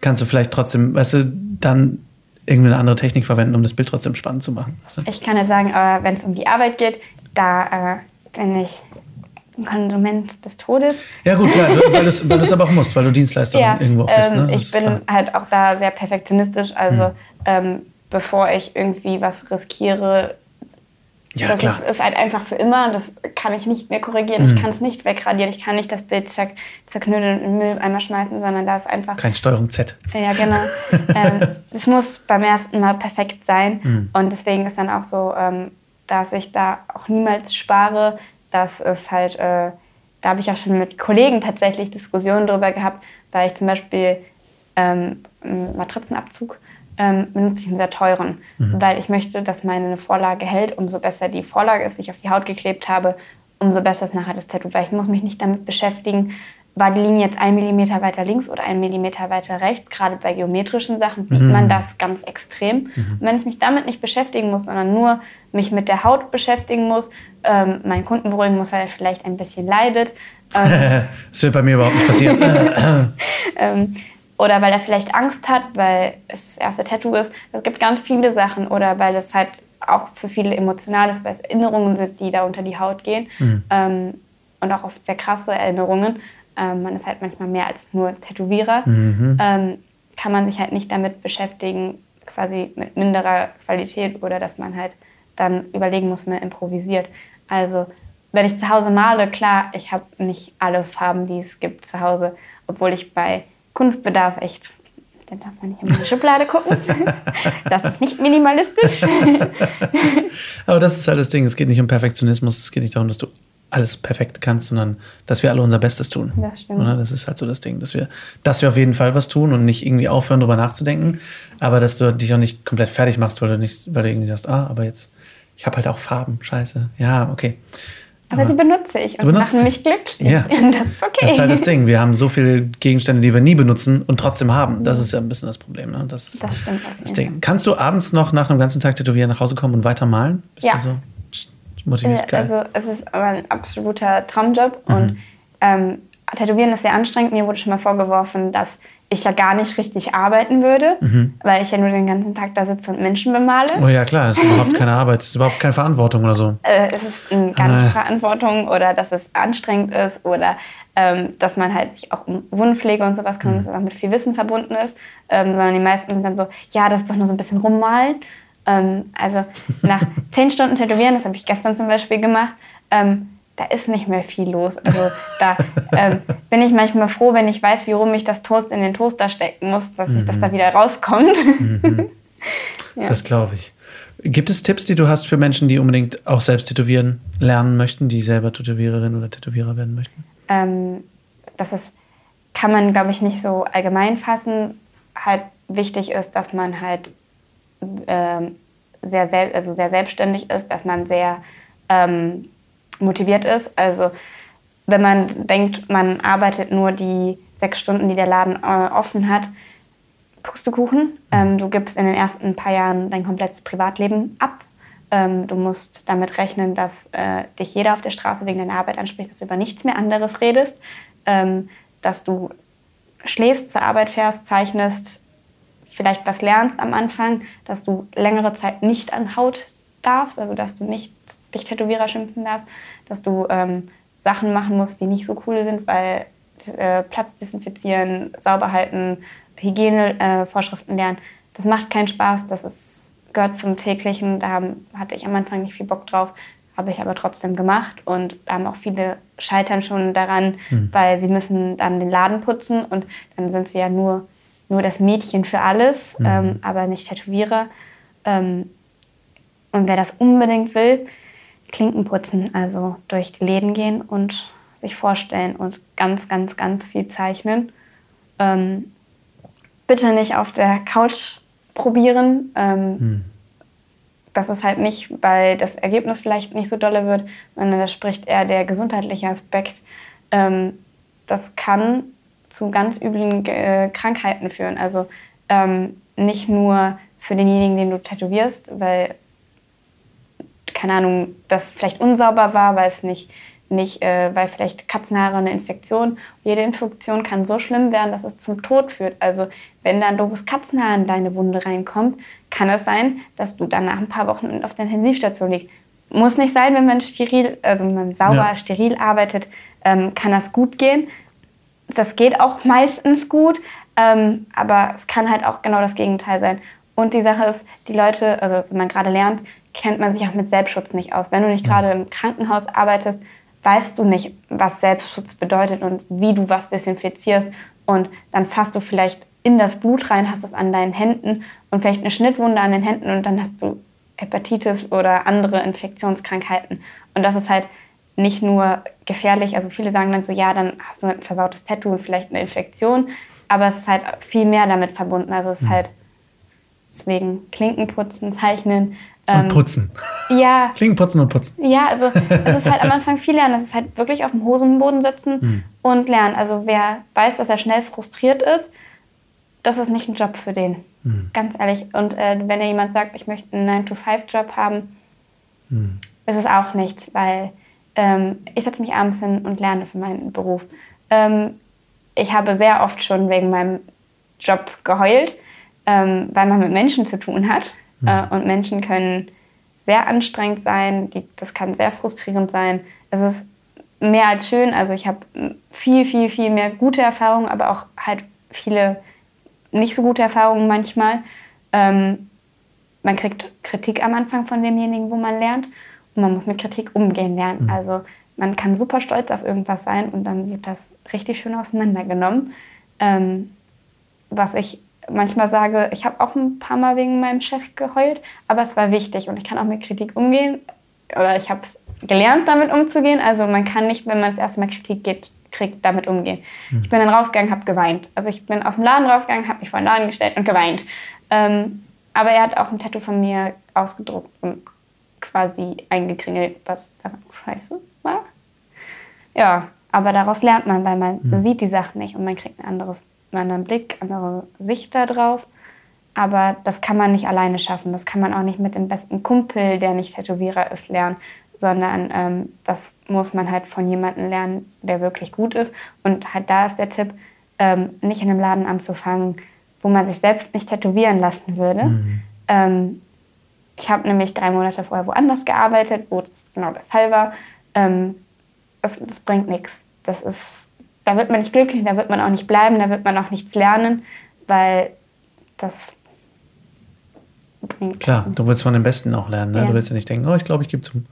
kannst du vielleicht trotzdem, weißt du, dann irgendwie eine andere Technik verwenden, um das Bild trotzdem spannend zu machen. Du? Ich kann ja sagen, äh, wenn es um die Arbeit geht, da äh, bin ich ein Konsument des Todes. Ja gut, klar, weil du es aber auch musst, weil du Dienstleister ja, irgendwo auch bist. Ne? ich bin klar. halt auch da sehr perfektionistisch. Also hm. ähm, bevor ich irgendwie was riskiere, Ja, das klar. Ist, ist halt einfach für immer und das kann ich nicht mehr korrigieren. Mhm. Ich kann es nicht wegradieren. Ich kann nicht das Bild zer zerknüllen und in den Mülleimer schmeißen, sondern da ist einfach. Kein Steuerung Z. Ja, genau. ähm, es muss beim ersten Mal perfekt sein. Mhm. Und deswegen ist dann auch so, ähm, dass ich da auch niemals spare. dass es halt, äh, da habe ich auch schon mit Kollegen tatsächlich Diskussionen darüber gehabt, weil ich zum Beispiel ähm, einen Matratzenabzug ähm, benutze ich einen sehr teuren, Mhm. weil ich möchte, dass meine Vorlage hält. Umso besser die Vorlage ist, die ich auf die Haut geklebt habe, umso besser ist nachher das Tattoo, weil ich muss mich nicht damit beschäftigen, war die Linie jetzt ein Millimeter weiter links oder ein Millimeter weiter rechts. Gerade bei geometrischen Sachen sieht Mhm. man das ganz extrem. Und wenn ich mich damit nicht beschäftigen muss, sondern nur mich mit der Haut beschäftigen muss, ähm, meinen Kunden beruhigen muss, weil er vielleicht ein bisschen leidet, ähm, das wird bei mir überhaupt nicht passieren. ähm, oder weil er vielleicht Angst hat, weil es das erste Tattoo ist. Es gibt ganz viele Sachen oder weil es halt auch für viele emotional ist, weil es Erinnerungen sind, die da unter die Haut gehen Mhm. ähm, und auch oft sehr krasse Erinnerungen. Ähm, man ist halt manchmal mehr als nur Tätowierer. Mhm. Ähm, kann man sich halt nicht damit beschäftigen, quasi mit minderer Qualität oder dass man halt dann überlegen muss, man improvisiert. Also wenn ich zu Hause male, klar, ich habe nicht alle Farben, die es gibt zu Hause, obwohl ich bei Kunstbedarf echt, da darf man nicht in die Schublade gucken. Das ist nicht minimalistisch. Aber das ist halt das Ding. Es geht nicht um Perfektionismus. Es geht nicht darum, dass du alles perfekt kannst, sondern dass wir alle unser Bestes tun. Das stimmt. Das ist halt so das Ding, dass wir, dass wir auf jeden Fall was tun und nicht irgendwie aufhören, darüber nachzudenken, aber dass du dich auch nicht komplett fertig machst, weil du nicht, weil du irgendwie sagst, ah, aber jetzt, ich habe halt auch Farben, scheiße. Ja, okay. Aber die benutze ich Du und benutzt machen sie. mich glücklich. Ja. Das ist okay. Das ist halt das Ding. Wir haben so viele Gegenstände, die wir nie benutzen und trotzdem haben. Das ist ja ein bisschen das Problem. Ne? Das ist Das stimmt das Ding. Kannst du abends noch nach einem ganzen Tag tätowieren nach Hause kommen und weiter malen? Bist Ja. du so motiviert? Ja, Geil. Also es ist ein absoluter Traumjob Mhm. und ähm, Tätowieren ist sehr anstrengend. Mir wurde schon mal vorgeworfen, dass ich ja gar nicht richtig arbeiten würde, weil ich ja nur den ganzen Tag da sitze und Menschen bemale. Mhm. Oh ja, klar, es ist überhaupt keine Arbeit, es ist überhaupt keine Verantwortung oder so. Äh, es ist gar nicht Verantwortung oder dass es anstrengend ist oder ähm, dass man halt sich auch um Wundpflege und sowas kümmert, es auch mit viel Wissen verbunden ist. Ähm, sondern die meisten sind dann so, ja, das ist doch nur so ein bisschen rummalen. Ähm, also nach zehn Stunden Tätowieren, das habe ich gestern zum Beispiel gemacht, ähm, da ist nicht mehr viel los. Also da ähm, bin ich manchmal froh, wenn ich weiß, wie rum ich das Toast in den Toaster stecken muss, dass ich das da wieder rauskommt. Ja. Das glaube ich. Gibt es Tipps, die du hast für Menschen, die unbedingt auch selbst tätowieren lernen möchten, die selber Tätowiererin oder Tätowierer werden möchten? ähm, das ist, kann man, glaube ich, nicht so allgemein fassen. Halt wichtig ist, dass man halt ähm, sehr, sel also sehr selbstständig ist, dass man sehr ähm, motiviert ist. Also wenn man denkt, man arbeitet nur die sechs Stunden, die der Laden äh, offen hat, Pustekuchen. Ähm, du gibst in den ersten paar Jahren dein komplettes Privatleben ab. Ähm, du musst damit rechnen, dass äh, dich jeder auf der Straße wegen deiner Arbeit anspricht, dass du über nichts mehr anderes redest, ähm, dass du schläfst, zur Arbeit fährst, zeichnest, vielleicht was lernst am Anfang, dass du längere Zeit nicht an Haut darfst, also dass du nicht dich Tätowierer schimpfen darfst, dass du ähm, Sachen machen musst, die nicht so cool sind, weil äh, Platz desinfizieren, sauber halten, Hygienevorschriften äh, lernen, das macht keinen Spaß, das ist, gehört zum täglichen, da hatte ich am Anfang nicht viel Bock drauf, habe ich aber trotzdem gemacht und da haben auch viele scheitern schon daran, weil sie müssen dann den Laden putzen und dann sind sie ja nur, nur das Mädchen für alles, ähm, aber nicht Tätowierer. Ähm, und wer das unbedingt will, Klinken putzen, also durch die Läden gehen und sich vorstellen und ganz, ganz, ganz viel zeichnen. Ähm, bitte nicht auf der Couch probieren. Ähm, Das ist halt nicht, weil das Ergebnis vielleicht nicht so dolle wird, sondern da spricht eher der gesundheitliche Aspekt. Ähm, das kann zu ganz üblen äh, Krankheiten führen. Also ähm, nicht nur für denjenigen, den du tätowierst, weil keine Ahnung, das vielleicht unsauber war, weil es nicht, nicht äh, weil vielleicht Katzenhaare eine Infektion. Jede Infektion kann so schlimm werden, dass es zum Tod führt. Also wenn da ein doofes Katzenhaar in deine Wunde reinkommt, kann es sein, dass du dann nach ein paar Wochen auf der Intensivstation liegst. Muss nicht sein, wenn man steril, also wenn man sauber, Ja. steril arbeitet, ähm, kann das gut gehen. Das geht auch meistens gut, ähm, aber es kann halt auch genau das Gegenteil sein. Und die Sache ist, die Leute, also wenn man gerade lernt, kennt man sich auch mit Selbstschutz nicht aus. Wenn du nicht gerade im Krankenhaus arbeitest, weißt du nicht, was Selbstschutz bedeutet und wie du was desinfizierst. Und dann fasst du vielleicht in das Blut rein, hast es an deinen Händen und vielleicht eine Schnittwunde an den Händen und dann hast du Hepatitis oder andere Infektionskrankheiten. Und das ist halt nicht nur gefährlich, also viele sagen dann so, ja, dann hast du ein versautes Tattoo und vielleicht eine Infektion, aber es ist halt viel mehr damit verbunden. Also es ist mhm. halt deswegen Klinken putzen, zeichnen. Ähm, und putzen. Ja. Klinken putzen und putzen. Ja, also es ist halt am Anfang viel lernen. Es ist halt wirklich auf dem Hosenboden sitzen mhm. und lernen. Also wer weiß, dass er schnell frustriert ist, das ist nicht ein Job für den. Mhm. Ganz ehrlich. Und äh, wenn ja jemand sagt, ich möchte einen 9-to-5-Job haben, mhm. ist es auch nichts, weil ähm, ich setze mich abends hin und lerne für meinen Beruf. Ähm, ich habe sehr oft schon wegen meinem Job geheult, ähm, weil man mit Menschen zu tun hat. Mhm. Äh, und Menschen können sehr anstrengend sein, die, das kann sehr frustrierend sein. Es ist mehr als schön. Also ich habe viel, viel, viel mehr gute Erfahrungen, aber auch halt viele nicht so gute Erfahrungen manchmal. Ähm, man kriegt Kritik am Anfang von demjenigen, wo man lernt. Und man muss mit Kritik umgehen lernen. Mhm. Also man kann super stolz auf irgendwas sein und dann wird das richtig schön auseinandergenommen. Ähm, was ich manchmal sage, ich habe auch ein paar Mal wegen meinem Chef geheult, aber es war wichtig und ich kann auch mit Kritik umgehen oder ich habe es gelernt, damit umzugehen. Also man kann nicht, wenn man das erste Mal Kritik geht, kriegt, damit umgehen. Mhm. Ich bin dann rausgegangen, habe geweint. Also ich bin aus dem Laden rausgegangen, habe mich vor den Laden gestellt und geweint. Ähm, aber er hat auch ein Tattoo von mir ausgedruckt und quasi eingekringelt, was daran scheiße war. Ja, aber daraus lernt man, weil man mhm. sieht die Sachen nicht und man kriegt ein anderes, anderen Blick, andere Sicht darauf. Aber das kann man nicht alleine schaffen. Das kann man auch nicht mit dem besten Kumpel, der nicht Tätowierer ist, lernen, sondern ähm, das muss man halt von jemandem lernen, der wirklich gut ist. Und halt da ist der Tipp, ähm, nicht in einem Laden anzufangen, wo man sich selbst nicht tätowieren lassen würde. Mhm. Ähm, ich habe nämlich drei Monate vorher woanders gearbeitet, wo das genau der Fall war. Ähm, das, das, bringt nichts. Das ist, da wird man nicht glücklich, da wird man auch nicht bleiben, da wird man auch nichts lernen, weil das bringt. Klar, du willst von den Besten auch lernen. Ne? Ja. Du willst ja nicht denken, oh, ich glaube, ich gebe zum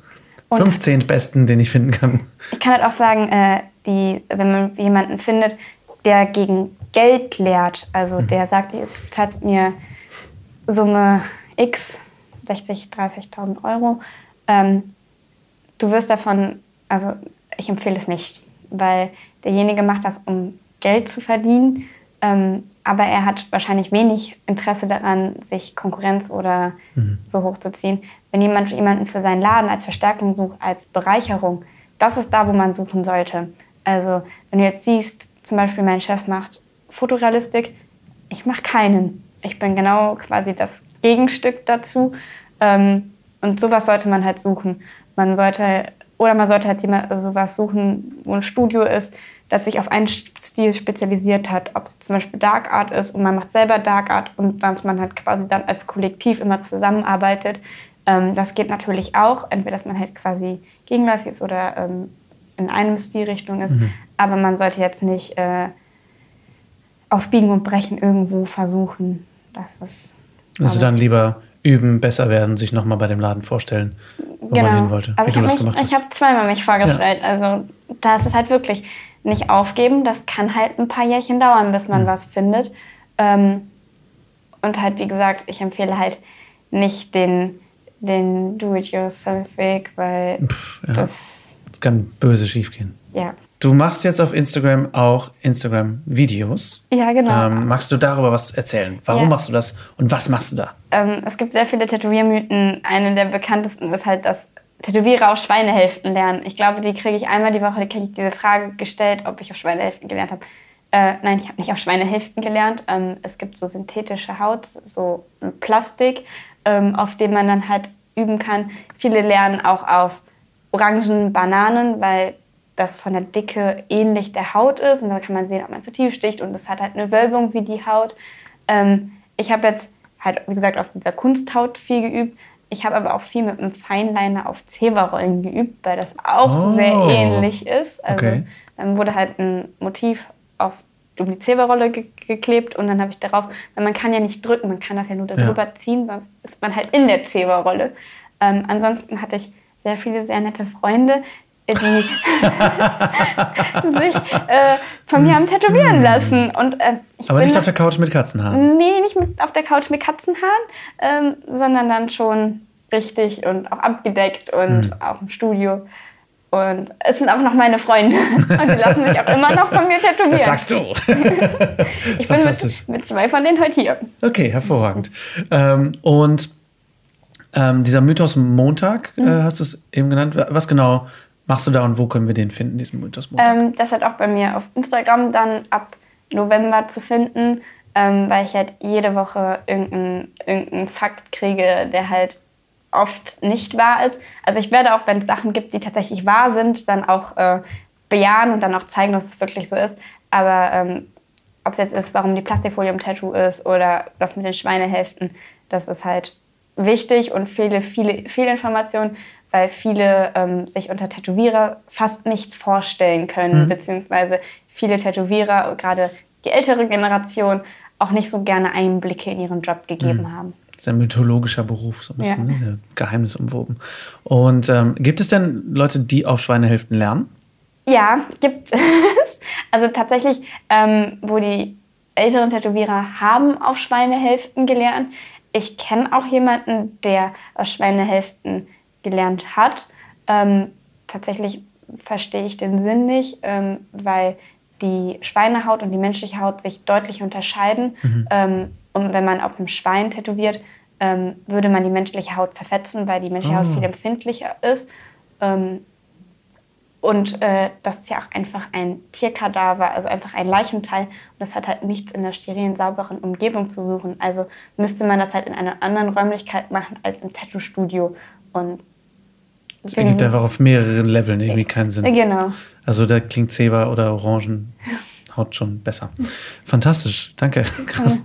15. Besten, den ich finden kann. Ich kann halt auch sagen, äh, die, wenn man jemanden findet, der gegen Geld lehrt, also mhm. der sagt, du zahlst mir Summe X, 60, 30.000 Euro, ähm, du wirst davon, also ich empfehle es nicht, weil derjenige macht das, um Geld zu verdienen, ähm, aber er hat wahrscheinlich wenig Interesse daran, sich Konkurrenz oder mhm. so hochzuziehen. Wenn jemand jemanden für seinen Laden als Verstärkung sucht, als Bereicherung, das ist da, wo man suchen sollte. Also wenn du jetzt siehst, zum Beispiel mein Chef macht Fotorealistik, ich mache keinen. Ich bin genau quasi das Gegenstück dazu. Ähm, und sowas sollte man halt suchen. Man sollte, oder man sollte halt jemand, sowas suchen, wo ein Studio ist, das sich auf einen Stil spezialisiert hat, ob es zum Beispiel Dark Art ist und man macht selber Dark Art und dass man halt quasi dann als Kollektiv immer zusammenarbeitet. Ähm, das geht natürlich auch, entweder dass man halt quasi gegenläufig ist oder ähm, in einem Stilrichtung ist, mhm. aber man sollte jetzt nicht äh, auf Biegen und Brechen irgendwo versuchen. Das ist, also dann lieber üben, besser werden, sich nochmal bei dem Laden vorstellen, wo genau. man hin wollte. Wie du das mich, gemacht hast. Ich habe zweimal mich vorgestellt. Ja. Also das ist halt wirklich nicht aufgeben. Das kann halt ein paar Jährchen dauern, bis man mhm. was findet. Ähm, und halt, wie gesagt, ich empfehle halt nicht den, den Do-it-yourself-Weg, weil Pff, ja. das, das kann böse schiefgehen. Ja. Du machst jetzt auf Instagram auch Instagram-Videos. Ja, genau. Ähm, magst du darüber was erzählen? Warum ja. machst du das und was machst du da? Ähm, es gibt sehr viele Tätowiermythen. Eine der bekanntesten ist halt, dass Tätowierer auf Schweinehälften lernen. Ich glaube, die kriege ich einmal die Woche, kriege ich diese Frage gestellt, ob ich auf Schweinehälften gelernt habe. Äh, nein, ich habe nicht auf Schweinehälften gelernt. Ähm, es gibt so synthetische Haut, so Plastik, ähm, auf dem man dann halt üben kann. Viele lernen auch auf Orangen, Bananen, weil das von der Dicke ähnlich der Haut ist und da kann man sehen, ob man zu tief sticht und es hat halt eine Wölbung wie die Haut. Ähm, ich habe jetzt halt, wie gesagt, auf dieser Kunsthaut viel geübt. Ich habe aber auch viel mit einem Feinliner auf Zewa-Rollen geübt, weil das auch oh. sehr ähnlich ist. Also okay. dann wurde halt ein Motiv auf die Zewa-Rolle ge geklebt und dann habe ich darauf, weil man kann ja nicht drücken, man kann das ja nur darüber ja. ziehen, sonst ist man halt in der Zewa-Rolle. Ähm, ansonsten hatte ich sehr viele sehr nette Freunde, die sich äh, von mir haben tätowieren hm. lassen. Und, äh, Aber nicht auf der Couch mit Katzenhaaren? Nee, nicht mit, auf der Couch mit Katzenhaaren, ähm, sondern dann schon richtig und auch abgedeckt und mhm. auch im Studio. Und es sind auch noch meine Freunde. Und die lassen sich auch immer noch von mir tätowieren. Das sagst du. ich bin mit, mit, zwei von denen heute hier. Okay, hervorragend. Ähm, und ähm, dieser Mythos Montag, äh, mhm. äh, hast du es eben genannt. Was genau machst du da und wo können wir den finden, diesen Mythos? Ähm, das hat auch bei mir auf Instagram dann ab November zu finden, ähm, weil ich halt jede Woche irgendeinen irgendein Fakt kriege, der halt oft nicht wahr ist. Also ich werde auch, wenn es Sachen gibt, die tatsächlich wahr sind, dann auch äh, bejahen und dann auch zeigen, dass es wirklich so ist. Aber ähm, ob es jetzt ist, warum die Plastikfolie im Tattoo ist oder das mit den Schweinehälften, das ist halt wichtig und viele, viele, viele Informationen, weil viele ähm, sich unter Tätowierer fast nichts vorstellen können, mhm. beziehungsweise viele Tätowierer, gerade die ältere Generation, auch nicht so gerne Einblicke in ihren Job gegeben mhm. haben. Das ist ein mythologischer Beruf, so ein bisschen, ja. ne? geheimnisumwoben. Und ähm, gibt es denn Leute, die auf Schweinehälften lernen? Ja, gibt es. Also tatsächlich, ähm, wo die älteren Tätowierer haben auf Schweinehälften gelernt. Ich kenne auch jemanden, der auf Schweinehälften gelernt hat. Ähm, tatsächlich verstehe ich den Sinn nicht, ähm, weil die Schweinehaut und die menschliche Haut sich deutlich unterscheiden. Mhm. Ähm, und wenn man auf einem Schwein tätowiert, ähm, würde man die menschliche Haut zerfetzen, weil die menschliche oh. Haut viel empfindlicher ist. Ähm, und äh, das ist ja auch einfach ein Tierkadaver, also einfach ein Leichenteil. Und das hat halt nichts in der sterilen, sauberen Umgebung zu suchen. Also müsste man das halt in einer anderen Räumlichkeit machen als im Tattoo-Studio. Und das ergibt einfach auf mehreren Leveln irgendwie keinen Sinn. Genau. Also da klingt Zebra oder Orangenhaut schon besser. Fantastisch, danke. Krass.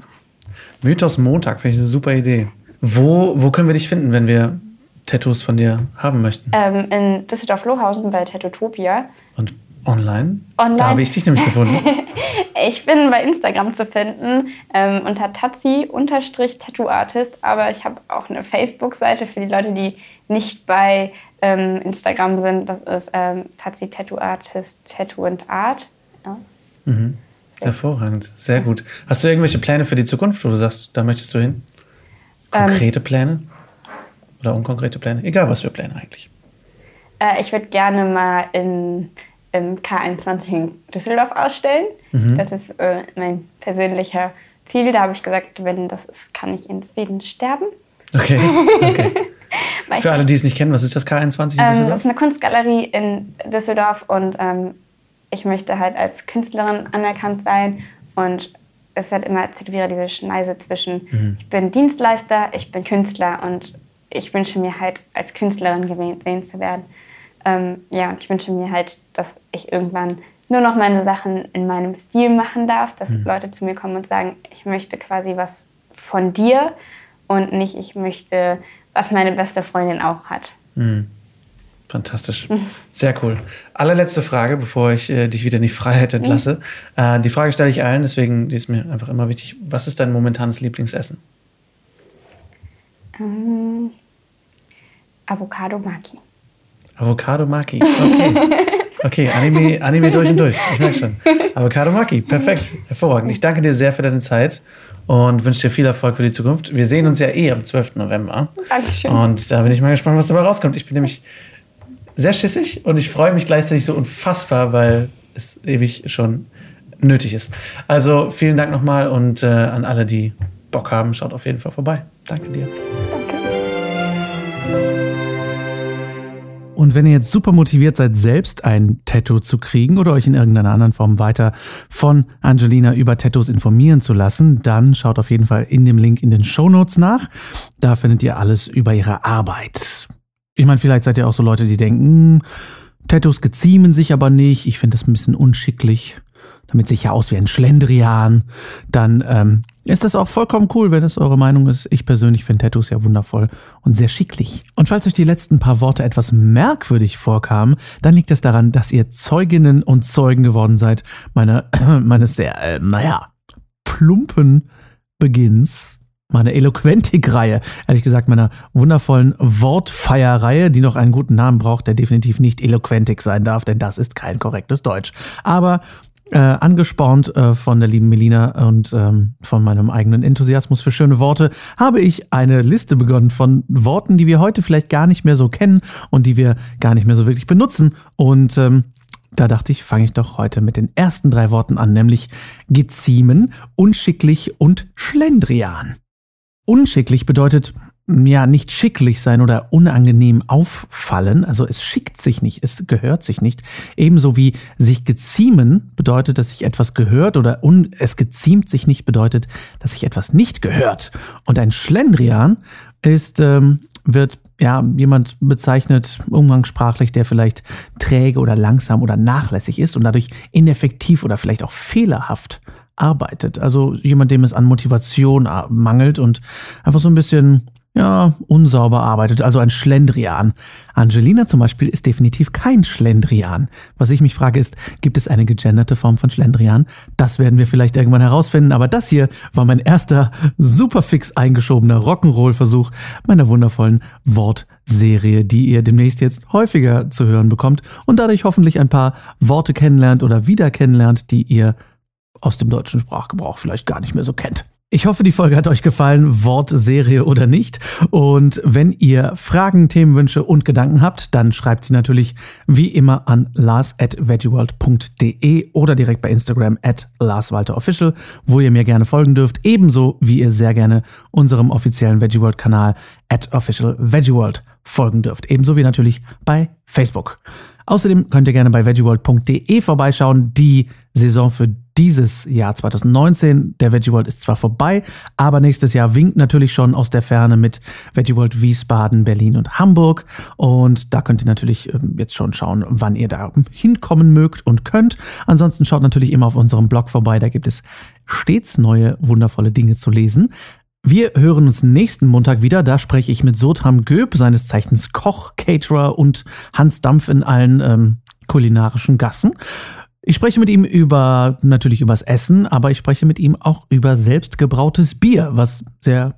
Mythos Montag, finde ich eine super Idee. Wo, wo können wir dich finden, wenn wir Tattoos von dir haben möchten? Ähm, in Düsseldorf-Lohausen bei Tattotopia. Und online? Online. Da habe ich dich nämlich gefunden. ich bin bei Instagram zu finden ähm, unter Tazi-Tattoo-Artist, aber ich habe auch eine Facebook-Seite für die Leute, die nicht bei ähm, Instagram sind. Das ist ähm, Tazi-Tattoo-Artist, Tattoo and Art. Ja. Mhm. Hervorragend, sehr gut. Hast du irgendwelche Pläne für die Zukunft, wo du sagst, da möchtest du hin? Konkrete ähm, Pläne? Oder unkonkrete Pläne? Egal, was für Pläne eigentlich. Äh, ich würde gerne mal in, im K21 in Düsseldorf ausstellen. Mhm. Das ist äh, mein persönlicher Ziel. Da habe ich gesagt, wenn das ist, kann ich in Frieden sterben. Okay, okay. Für alle, die es nicht kennen, was ist das K21 in Düsseldorf? Ähm, das ist eine Kunstgalerie in Düsseldorf und ähm, ich möchte halt als Künstlerin anerkannt sein und es hat immer Tätowierer diese Schneise zwischen, mhm. ich bin Dienstleister, ich bin Künstler und ich wünsche mir halt als Künstlerin gesehen zu werden. Ähm, ja, und ich wünsche mir halt, dass ich irgendwann nur noch meine Sachen in meinem Stil machen darf, dass mhm. Leute zu mir kommen und sagen, ich möchte quasi was von dir und nicht, ich möchte, was meine beste Freundin auch hat. Mhm. Fantastisch. Sehr cool. Allerletzte Frage, bevor ich äh, dich wieder in die Freiheit entlasse. Mhm. Äh, die Frage stelle ich allen, deswegen die ist mir einfach immer wichtig. Was ist dein momentanes Lieblingsessen? Ähm, Avocado Maki. Avocado Maki, okay. Okay, Anime, Anime durch und durch. Ich merke schon. Avocado Maki, perfekt. Hervorragend. Ich danke dir sehr für deine Zeit und wünsche dir viel Erfolg für die Zukunft. Wir sehen uns ja eh am 12. November. Dankeschön. Und da bin ich mal gespannt, was dabei rauskommt. Ich bin nämlich sehr schissig und ich freue mich gleichzeitig so unfassbar, weil es ewig schon nötig ist. Also vielen Dank nochmal und äh, an alle, die Bock haben, schaut auf jeden Fall vorbei. Danke dir. Und wenn ihr jetzt super motiviert seid, selbst ein Tattoo zu kriegen oder euch in irgendeiner anderen Form weiter von Angelina über Tattoos informieren zu lassen, dann schaut auf jeden Fall in dem Link in den Show Notes nach. Da findet ihr alles über ihre Arbeit. Ich meine, vielleicht seid ihr auch so Leute, die denken, Tattoos geziemen sich aber nicht. Ich finde das ein bisschen unschicklich. Damit sich ja aus wie ein Schlendrian. Dann ähm, ist das auch vollkommen cool, wenn es eure Meinung ist. Ich persönlich finde Tattoos ja wundervoll und sehr schicklich. Und falls euch die letzten paar Worte etwas merkwürdig vorkamen, dann liegt es daran, dass ihr Zeuginnen und Zeugen geworden seid meiner, meines sehr, äh, naja, plumpen Beginns meiner Eloquentik-Reihe, ehrlich gesagt meiner wundervollen Wortfeierreihe, die noch einen guten Namen braucht, der definitiv nicht Eloquentik sein darf, denn das ist kein korrektes Deutsch. Aber äh, angespornt äh, von der lieben Melina und ähm, von meinem eigenen Enthusiasmus für schöne Worte, habe ich eine Liste begonnen von Worten, die wir heute vielleicht gar nicht mehr so kennen und die wir gar nicht mehr so wirklich benutzen. Und ähm, da dachte ich, fange ich doch heute mit den ersten drei Worten an, nämlich geziemen, unschicklich und Schlendrian. Unschicklich bedeutet ja nicht schicklich sein oder unangenehm auffallen. Also es schickt sich nicht, es gehört sich nicht. Ebenso wie sich geziemen bedeutet, dass sich etwas gehört oder un es geziemt sich nicht bedeutet, dass sich etwas nicht gehört. Und ein Schlendrian ist, ähm, wird ja jemand bezeichnet, umgangssprachlich, der vielleicht träge oder langsam oder nachlässig ist und dadurch ineffektiv oder vielleicht auch fehlerhaft arbeitet. Also jemand, dem es an Motivation mangelt und einfach so ein bisschen ja, unsauber arbeitet, also ein Schlendrian. Angelina zum Beispiel ist definitiv kein Schlendrian. Was ich mich frage ist, gibt es eine gegenderte Form von Schlendrian? Das werden wir vielleicht irgendwann herausfinden, aber das hier war mein erster superfix eingeschobener Rock'n'Roll-Versuch meiner wundervollen Wortserie, die ihr demnächst jetzt häufiger zu hören bekommt und dadurch hoffentlich ein paar Worte kennenlernt oder wieder kennenlernt, die ihr aus dem deutschen Sprachgebrauch vielleicht gar nicht mehr so kennt. Ich hoffe, die Folge hat euch gefallen, Wortserie oder nicht. Und wenn ihr Fragen, Themenwünsche und Gedanken habt, dann schreibt sie natürlich wie immer an lars at veggieworld.de oder direkt bei Instagram at larswalterofficial, wo ihr mir gerne folgen dürft. Ebenso wie ihr sehr gerne unserem offiziellen Veggieworld-Kanal at official veggieworld folgen dürft. Ebenso wie natürlich bei Facebook. Außerdem könnt ihr gerne bei veggieworld.de vorbeischauen. Die Saison für dieses Jahr 2019. Der Veggie World ist zwar vorbei, aber nächstes Jahr winkt natürlich schon aus der Ferne mit Veggie World Wiesbaden, Berlin und Hamburg. Und da könnt ihr natürlich ähm, jetzt schon schauen, wann ihr da hinkommen mögt und könnt. Ansonsten schaut natürlich immer auf unserem Blog vorbei. Da gibt es stets neue, wundervolle Dinge zu lesen. Wir hören uns nächsten Montag wieder. Da spreche ich mit Sotram Göb, seines Zeichens Koch, Caterer und Hans Dampf in allen ähm, kulinarischen Gassen. Ich spreche mit ihm über, natürlich übers Essen, aber ich spreche mit ihm auch über selbstgebrautes Bier, was sehr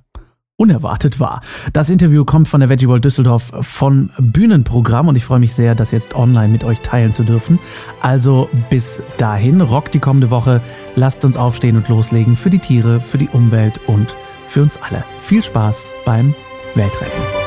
unerwartet war. Das Interview kommt von der Veggie World Düsseldorf von Bühnenprogramm und ich freue mich sehr, das jetzt online mit euch teilen zu dürfen. Also bis dahin, rockt die kommende Woche, lasst uns aufstehen und loslegen für die Tiere, für die Umwelt und für uns alle. Viel Spaß beim Weltretten.